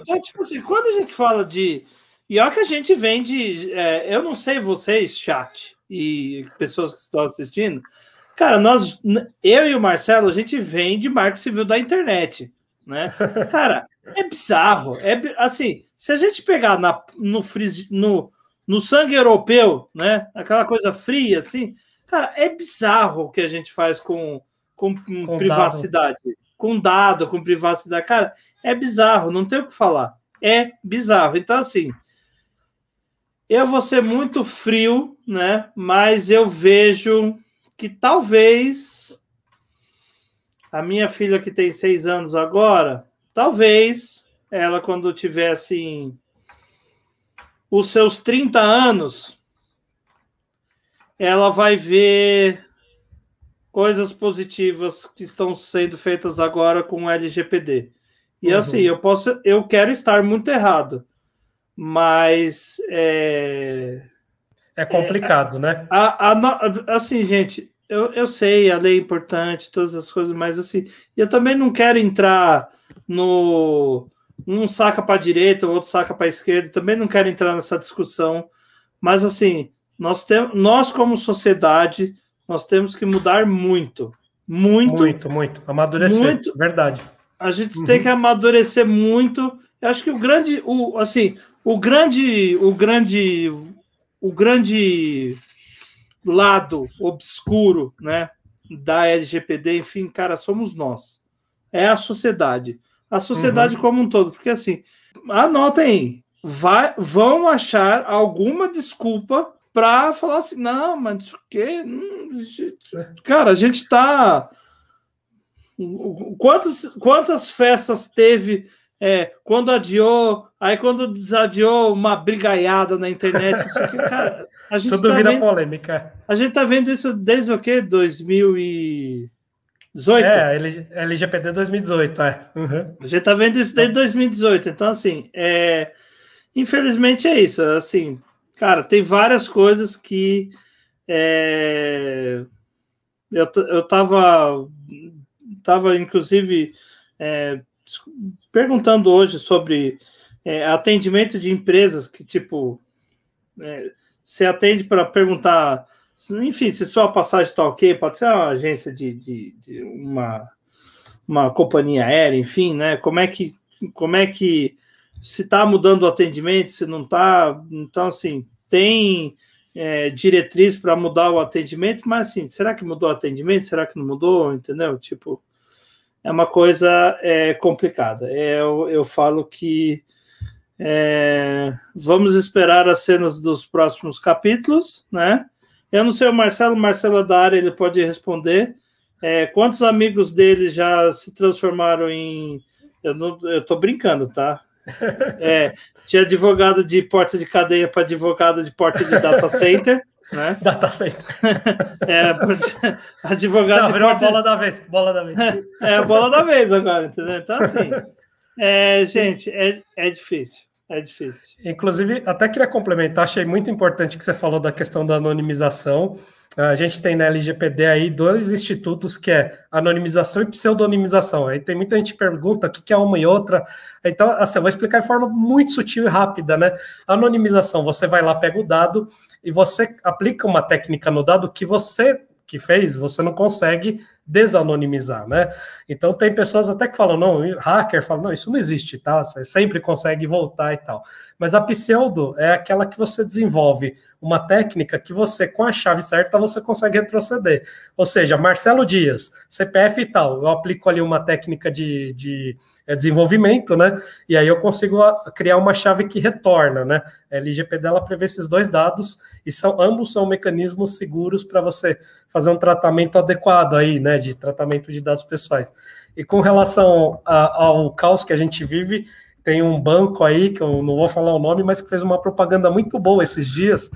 então, tipo assim, quando a gente fala de. E olha que a gente vende. É, eu não sei vocês, chat, e pessoas que estão assistindo, Cara, nós, eu e o Marcelo, a gente vem de marco civil da internet, né? Cara, é bizarro. É assim, se a gente pegar na, no, no, no sangue europeu, né? Aquela coisa fria, assim, cara, é bizarro o que a gente faz com, com, com privacidade, dado. Com dado, com privacidade. Cara, é bizarro, não tem o que falar. É bizarro. Então, assim, eu vou ser muito frio, né? Mas eu vejo que talvez a minha filha que tem seis anos agora, talvez ela quando tivesse assim, os seus 30 anos, ela vai ver coisas positivas que estão sendo feitas agora com o LGPD. E uhum. assim, eu posso, eu quero estar muito errado, mas é, é complicado, é, né? A, a, assim, gente, eu, eu sei, a lei é importante, todas as coisas, mas assim, eu também não quero entrar no. Um saca para a direita, o outro saca para a esquerda, também não quero entrar nessa discussão, mas assim, nós, temos, nós como sociedade, nós temos que mudar muito. Muito. Muito, muito. Amadurecer. Muito. Verdade. A gente uhum. tem que amadurecer muito. Eu acho que o grande, o, assim, o grande, o grande o grande lado obscuro, né, da LGPD, enfim, cara, somos nós. é a sociedade. A sociedade uhum. como um todo. Porque assim, anotem aí, vai, vão achar alguma desculpa para falar assim, não, mas isso que. Hum, cara, a gente tá. Quantas, quantas festas teve é, quando adiou, aí quando desadiou uma brigaiada na internet, que, cara, a gente Tudo tá vira vendo, polêmica. A gente tá vendo isso desde o quê? 2018? É, LGPD 2018, é. Uhum. A gente tá vendo isso desde 2018. Então, assim, é, infelizmente é isso. Assim, cara, tem várias coisas que é, eu, eu tava, tava inclusive é, perguntando hoje sobre é, atendimento de empresas que, tipo, é, se atende para perguntar, enfim, se sua passagem está ok, pode ser uma agência de, de, de, uma, uma companhia aérea, enfim, né? Como é que, como é que se está mudando o atendimento, se não está, então assim, tem é, diretriz para mudar o atendimento, mas assim, será que mudou o atendimento? Será que não mudou? Entendeu? Tipo, é uma coisa é, complicada. É, eu, eu falo que é, vamos esperar as cenas dos próximos capítulos, né? Eu não sei o Marcelo, Marcelo é da área, ele pode responder. É, quantos amigos dele já se transformaram em. Eu, não, eu tô brincando, tá? É, tinha advogado de porta de cadeia para advogado de porta de data center né? Data center. É, advogado. Não, virou a bola da vez. Bola da vez. É, a bola da vez agora, entendeu? Então, assim, é, gente, é, é difícil. É difícil. Inclusive, até queria complementar, achei muito importante que você falou da questão da anonimização. A gente tem na LGPD aí dois institutos que é anonimização e pseudonimização. Aí tem muita gente que pergunta o que é uma e outra. Então, assim, eu vou explicar de forma muito sutil e rápida, né? Anonimização, você vai lá, pega o dado e você aplica uma técnica no dado que você que fez, você não consegue desanonimizar, né? Então tem pessoas até que falam, não, hacker fala, não, isso não existe, tá? Você sempre consegue voltar e tal. Mas a pseudo é aquela que você desenvolve uma técnica que você, com a chave certa, você consegue retroceder. Ou seja, Marcelo Dias, CPF e tal, eu aplico ali uma técnica de, de é, desenvolvimento, né? E aí eu consigo criar uma chave que retorna, né? A LGP dela prevê esses dois dados e são ambos são mecanismos seguros para você fazer um tratamento adequado aí, né? De tratamento de dados pessoais. E com relação a, ao caos que a gente vive, tem um banco aí, que eu não vou falar o nome, mas que fez uma propaganda muito boa esses dias.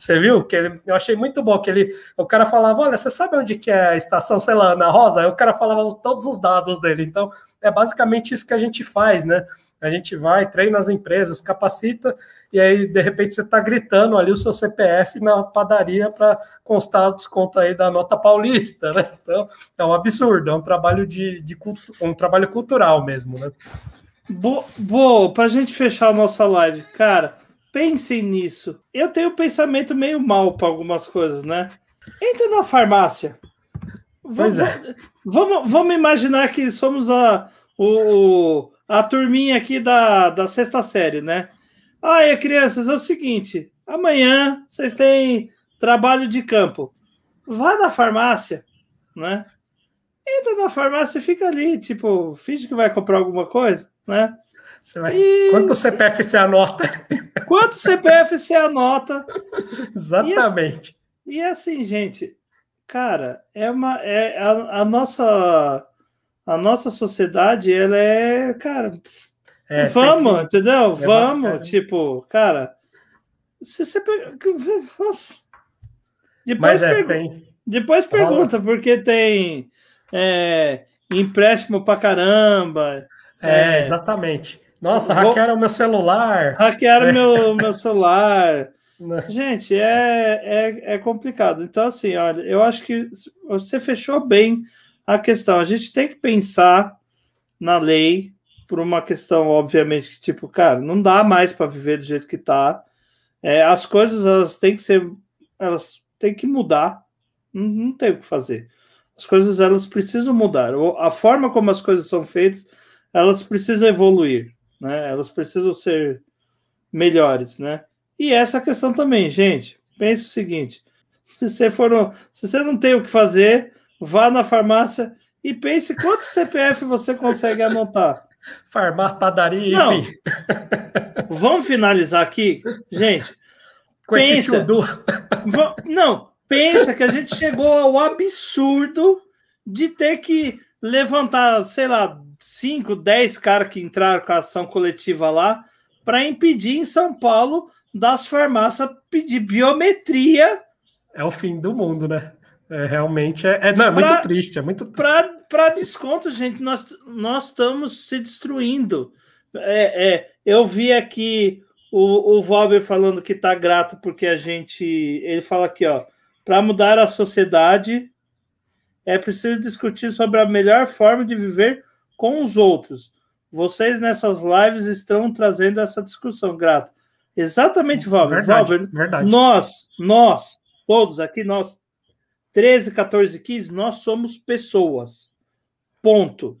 Você viu? Que ele, eu achei muito bom que ele, o cara falava, olha, você sabe onde que é a estação, sei lá, na Rosa? Aí o cara falava todos os dados dele. Então, é basicamente isso que a gente faz, né? A gente vai, treina as empresas, capacita, e aí, de repente, você está gritando ali o seu CPF na padaria para constar o desconto aí da nota paulista, né? Então, é um absurdo, é um trabalho de, de um trabalho cultural mesmo, né? Boa, para a gente fechar a nossa live, cara, pensem nisso. Eu tenho um pensamento meio mal para algumas coisas, né? Entra na farmácia. Vamos, é. vamos, vamos imaginar que somos a, o, a turminha aqui da, da sexta série, né? Aí, crianças, é o seguinte: amanhã vocês têm trabalho de campo. Vá na farmácia, né? Entra na farmácia e fica ali, tipo, finge que vai comprar alguma coisa né? Vai... E... Quanto CPF você anota? Quanto CPF você anota? Exatamente. E, e assim, gente, cara, é uma é a, a, nossa a nossa sociedade, ela é, cara, é, vamos, que... entendeu? É vamos, tipo, cara, se você depois, é, tem... depois pergunta porque tem é, empréstimo pra caramba, é, é, exatamente. Nossa, Vou... hackearam meu celular. Hackearam é. meu, meu celular. Né. Gente, é, é, é complicado. Então, assim, olha, eu acho que você fechou bem a questão. A gente tem que pensar na lei por uma questão, obviamente, que, tipo, cara, não dá mais para viver do jeito que tá. É, as coisas, elas têm que ser, elas têm que mudar. Não, não tem o que fazer. As coisas, elas precisam mudar. A forma como as coisas são feitas, elas precisam evoluir, né? Elas precisam ser melhores, né? E essa questão também, gente. Pense o seguinte: se você for, no, se você não tem o que fazer, vá na farmácia e pense quanto CPF você consegue anotar. Farmar, padaria, Não. enfim. Vamos finalizar aqui, gente. Com Pensa. Não, pensa que a gente chegou ao absurdo de ter que levantar, sei lá, 5, 10 caras que entraram com a ação coletiva lá para impedir em São Paulo das farmácias pedir biometria É o fim do mundo, né? É, realmente é, é- não, é muito Pra- triste, é muito para desconto, gente. Nós, nós estamos se destruindo. É, é, eu vi aqui o, o Valber falando que está grato porque a gente. Ele fala aqui, ó. Para mudar a sociedade, é preciso discutir sobre a melhor forma de viver com os outros. Vocês nessas lives estão trazendo essa discussão, grato. Exatamente, Valber. Verdade, Valber, verdade. nós, nós, todos aqui, nós, 13, 14, 15, nós somos pessoas. Ponto.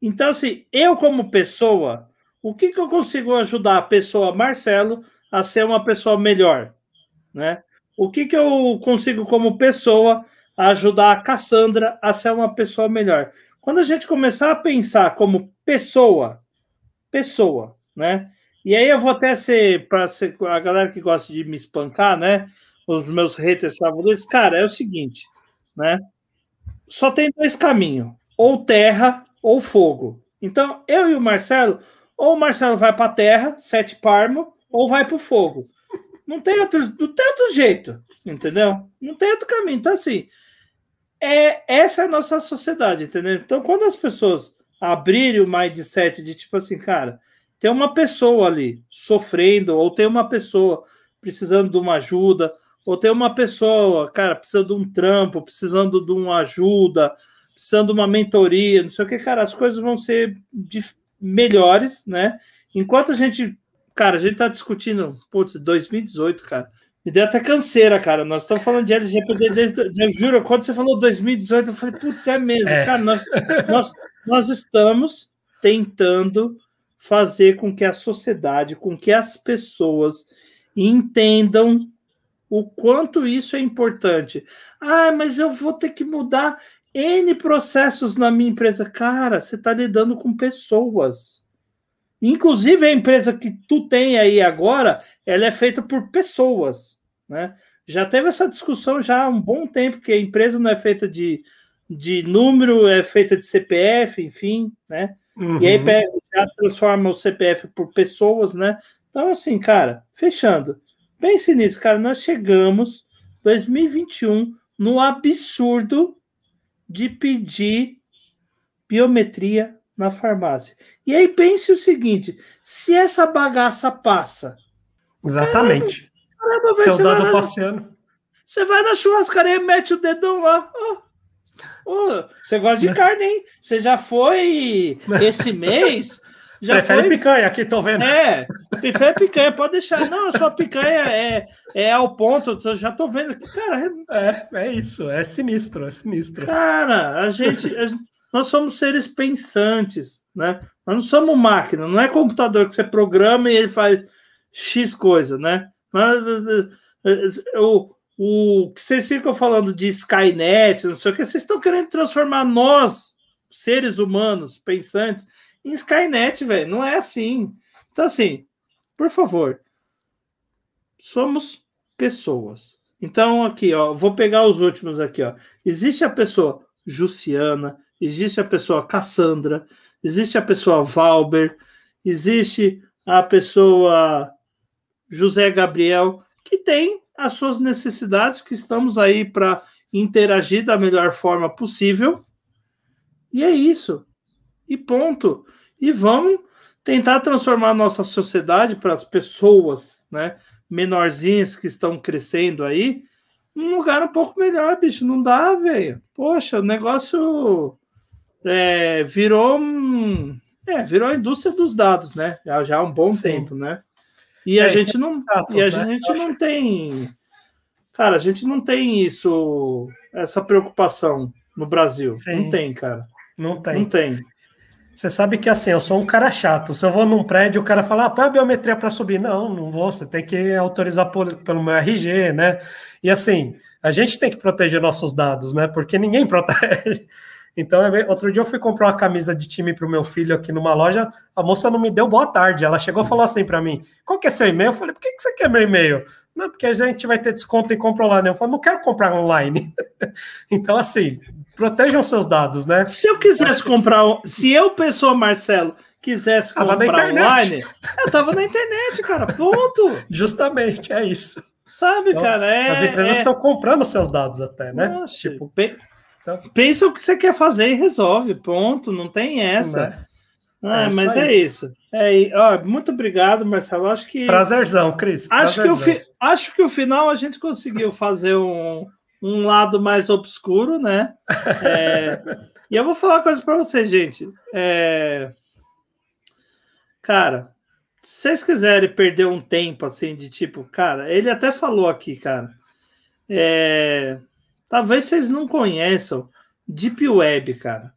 Então, assim, eu como pessoa, o que, que eu consigo ajudar a pessoa Marcelo a ser uma pessoa melhor? Né? O que, que eu consigo, como pessoa, ajudar a Cassandra a ser uma pessoa melhor? Quando a gente começar a pensar como pessoa, pessoa, né? E aí eu vou até ser, para a galera que gosta de me espancar, né? Os meus haters favoritos, cara, é o seguinte, né? Só tem dois caminhos, ou terra ou fogo. Então, eu e o Marcelo, ou o Marcelo vai para a terra, sete parmo, ou vai para o fogo. Não tem, outro, não tem outro jeito, entendeu? Não tem outro caminho. Então, assim, é, essa é a nossa sociedade, entendeu? Então, quando as pessoas abrirem o mindset de tipo assim, cara, tem uma pessoa ali sofrendo, ou tem uma pessoa precisando de uma ajuda, ou tem uma pessoa, cara, precisando de um trampo, precisando de uma ajuda, precisando de uma mentoria, não sei o que, cara, as coisas vão ser melhores, né? Enquanto a gente, cara, a gente tá discutindo, putz, 2018, cara. Me deu até canseira, cara. Nós estamos falando de LGPD desde. Eu juro, quando você falou 2018, eu falei, putz, é mesmo. É. Cara, nós, nós, nós estamos tentando fazer com que a sociedade, com que as pessoas entendam o quanto isso é importante. Ah, mas eu vou ter que mudar N processos na minha empresa. Cara, você está lidando com pessoas. Inclusive, a empresa que tu tem aí agora, ela é feita por pessoas, né? Já teve essa discussão já há um bom tempo, que a empresa não é feita de, de número, é feita de CPF, enfim, né? Uhum. E aí pega, já transforma o CPF por pessoas, né? Então, assim, cara, fechando. Pense nisso, cara. Nós chegamos 2021 no absurdo de pedir biometria na farmácia. E aí pense o seguinte: se essa bagaça passa, Exatamente. caramba, você, vai dado na, passeando. você vai na churrascaria e mete o dedão lá. ó. Ó, você gosta de carne, hein? Você já foi esse mês? Já Prefere foi picanha, aqui tô vendo. É, prefere picanha, pode deixar. Não, sua picanha é, é ao ponto, eu já tô vendo aqui. Cara, é- É, é isso, é sinistro, é sinistro. cara, a gente, a gente- nós somos seres pensantes, né? Nós não somos máquina, não é computador que você programa e ele faz X coisa, né? O, o que vocês ficam falando de Skynet, não sei o que, vocês estão querendo transformar nós, seres humanos, pensantes, em Skynet, velho. Não é assim. Então, assim, por favor, somos pessoas. Então, aqui, ó, vou pegar os últimos aqui, ó. Existe a pessoa Jussiana, existe a pessoa Cassandra, existe a pessoa Valber, existe a pessoa José Gabriel, que tem as suas necessidades, que estamos aí para interagir da melhor forma possível. E é isso. E ponto. E vamos tentar transformar a nossa sociedade para as pessoas, né, menorzinhas que estão crescendo aí, num lugar um pouco melhor, bicho. Não dá, velho. Poxa, o negócio é, virou um, é, virou a indústria dos dados, né? Já, já há um bom Sim. tempo, né? E a É, gente não, dados, e a né? gente não tem, cara, a gente não tem isso, essa preocupação no Brasil. Sim. Não tem, cara. Não tem. Não tem. Você sabe que assim, eu sou um cara chato. Se eu vou num prédio, o cara fala, ah, põe a biometria para subir. Não, não vou. Você tem que autorizar por- pelo meu RG, né? E assim, a gente tem que proteger nossos dados, né? Porque ninguém protege. Então, outro dia eu fui comprar uma camisa de time para o meu filho aqui numa loja, a moça não me deu boa tarde. Ela chegou e falou assim para mim: qual que é seu e-mail? Eu falei: por que, que você quer meu e-mail? Não, porque a gente vai ter desconto e compra lá, né? Eu falei: não quero comprar online. então, assim, protejam seus dados, né? Se eu quisesse comprar, se eu, pessoa Marcelo, quisesse comprar online, eu tava na internet, cara. Ponto. Justamente, é isso. Sabe, então, cara? É, as empresas estão é... comprando seus dados até, né? Nossa, tipo, então... Pensa o que você quer fazer e resolve, ponto. Não tem essa. Né? Ah, é mas é isso. É, ó, muito obrigado, Marcelo. Acho que. Prazerzão, Cris. Acho, Que o fi... Acho que o final a gente conseguiu fazer um, um lado mais obscuro, né? É... e eu vou falar uma coisa para vocês, gente. É... Cara, se vocês quiserem perder um tempo assim, de tipo, cara, ele até falou aqui, cara. É... Talvez vocês não conheçam Deep Web, cara.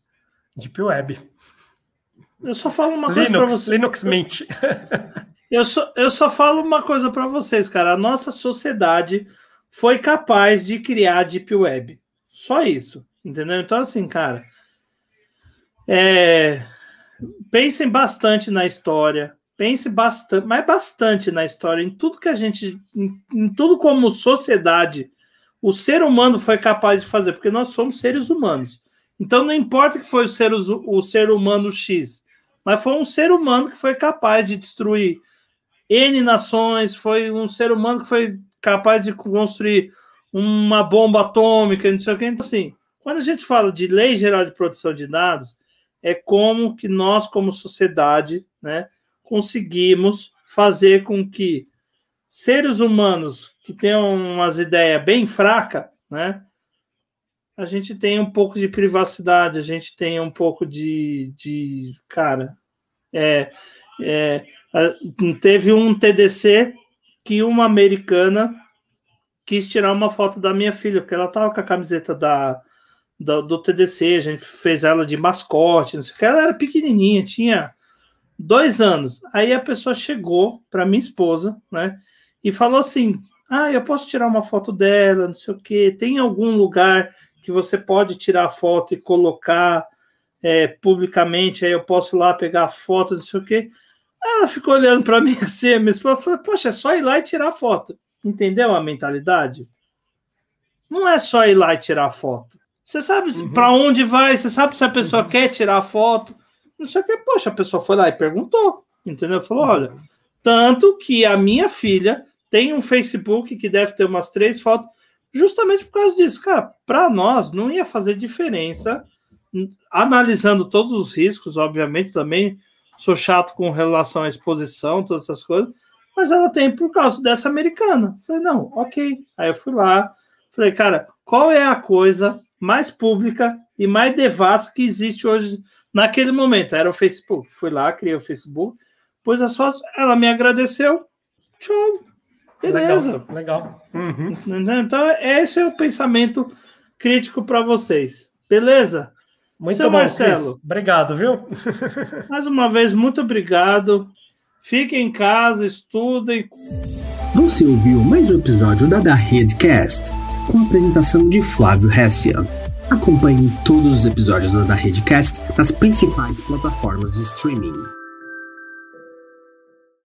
Deep Web. Eu só falo uma coisa para vocês. Linux Mint. Eu só, eu só falo uma coisa para vocês, cara. A nossa sociedade foi capaz de criar Deep Web. Só isso. Entendeu? Então, assim, cara. É... Pensem bastante na história. Pense bastante, mas bastante na história, em tudo que a gente. Em, em tudo como sociedade o ser humano foi capaz de fazer, porque nós somos seres humanos. Então não importa que foi o ser, o ser humano X, mas foi um ser humano que foi capaz de destruir N nações, foi um ser humano que foi capaz de construir uma bomba atômica, não sei o que. Então, assim, quando a gente fala de lei geral de proteção de dados, é como que nós, como sociedade, né, conseguimos fazer com que seres humanos que tenham umas ideias bem fracas, né? A gente tem um pouco de privacidade, a gente tem um pouco de, de cara, é, é, teve um TDC que uma americana quis tirar uma foto da minha filha, porque ela tava com a camiseta da, do, do TDC, a gente fez ela de mascote, não sei o que, ela era pequenininha, tinha dois anos. Aí a pessoa chegou para minha esposa, né? E falou assim: Ah, eu posso tirar uma foto dela, não sei o que. Tem algum lugar que você pode tirar a foto e colocar é, publicamente? Aí eu posso ir lá pegar a foto, não sei o que. Ela ficou olhando para mim assim, a minha esposa falou: Poxa, é só ir lá e tirar a foto. Entendeu a mentalidade? Não é só ir lá e tirar a foto. Você sabe uhum. para onde vai, você sabe se a pessoa uhum. quer tirar a foto. Não sei o que. Poxa, a pessoa foi lá e perguntou. Entendeu? Falou: Olha, uhum. tanto que a minha filha tem um Facebook que deve ter umas três fotos, justamente por causa disso. Cara, para nós não ia fazer diferença, analisando todos os riscos, obviamente, também sou chato com relação à exposição, todas essas coisas, mas ela tem por causa dessa americana. Falei, não, ok. Aí eu fui lá, falei, cara, qual é a coisa mais pública e mais devassa que existe hoje naquele momento? Era o Facebook. Fui lá, criei o Facebook, pus as fotos, ela me agradeceu, show. Beleza. Legal. legal. Uhum. Então, esse é o pensamento crítico para vocês. Beleza? Muito Seu bom, Marcelo. Chris. Obrigado, viu? mais uma vez, muito obrigado. Fiquem em casa, estudem. Você ouviu mais um episódio da Da Redcast, com a apresentação de Flávio Hessia. Acompanhe todos os episódios da Da Redcast nas principais plataformas de streaming.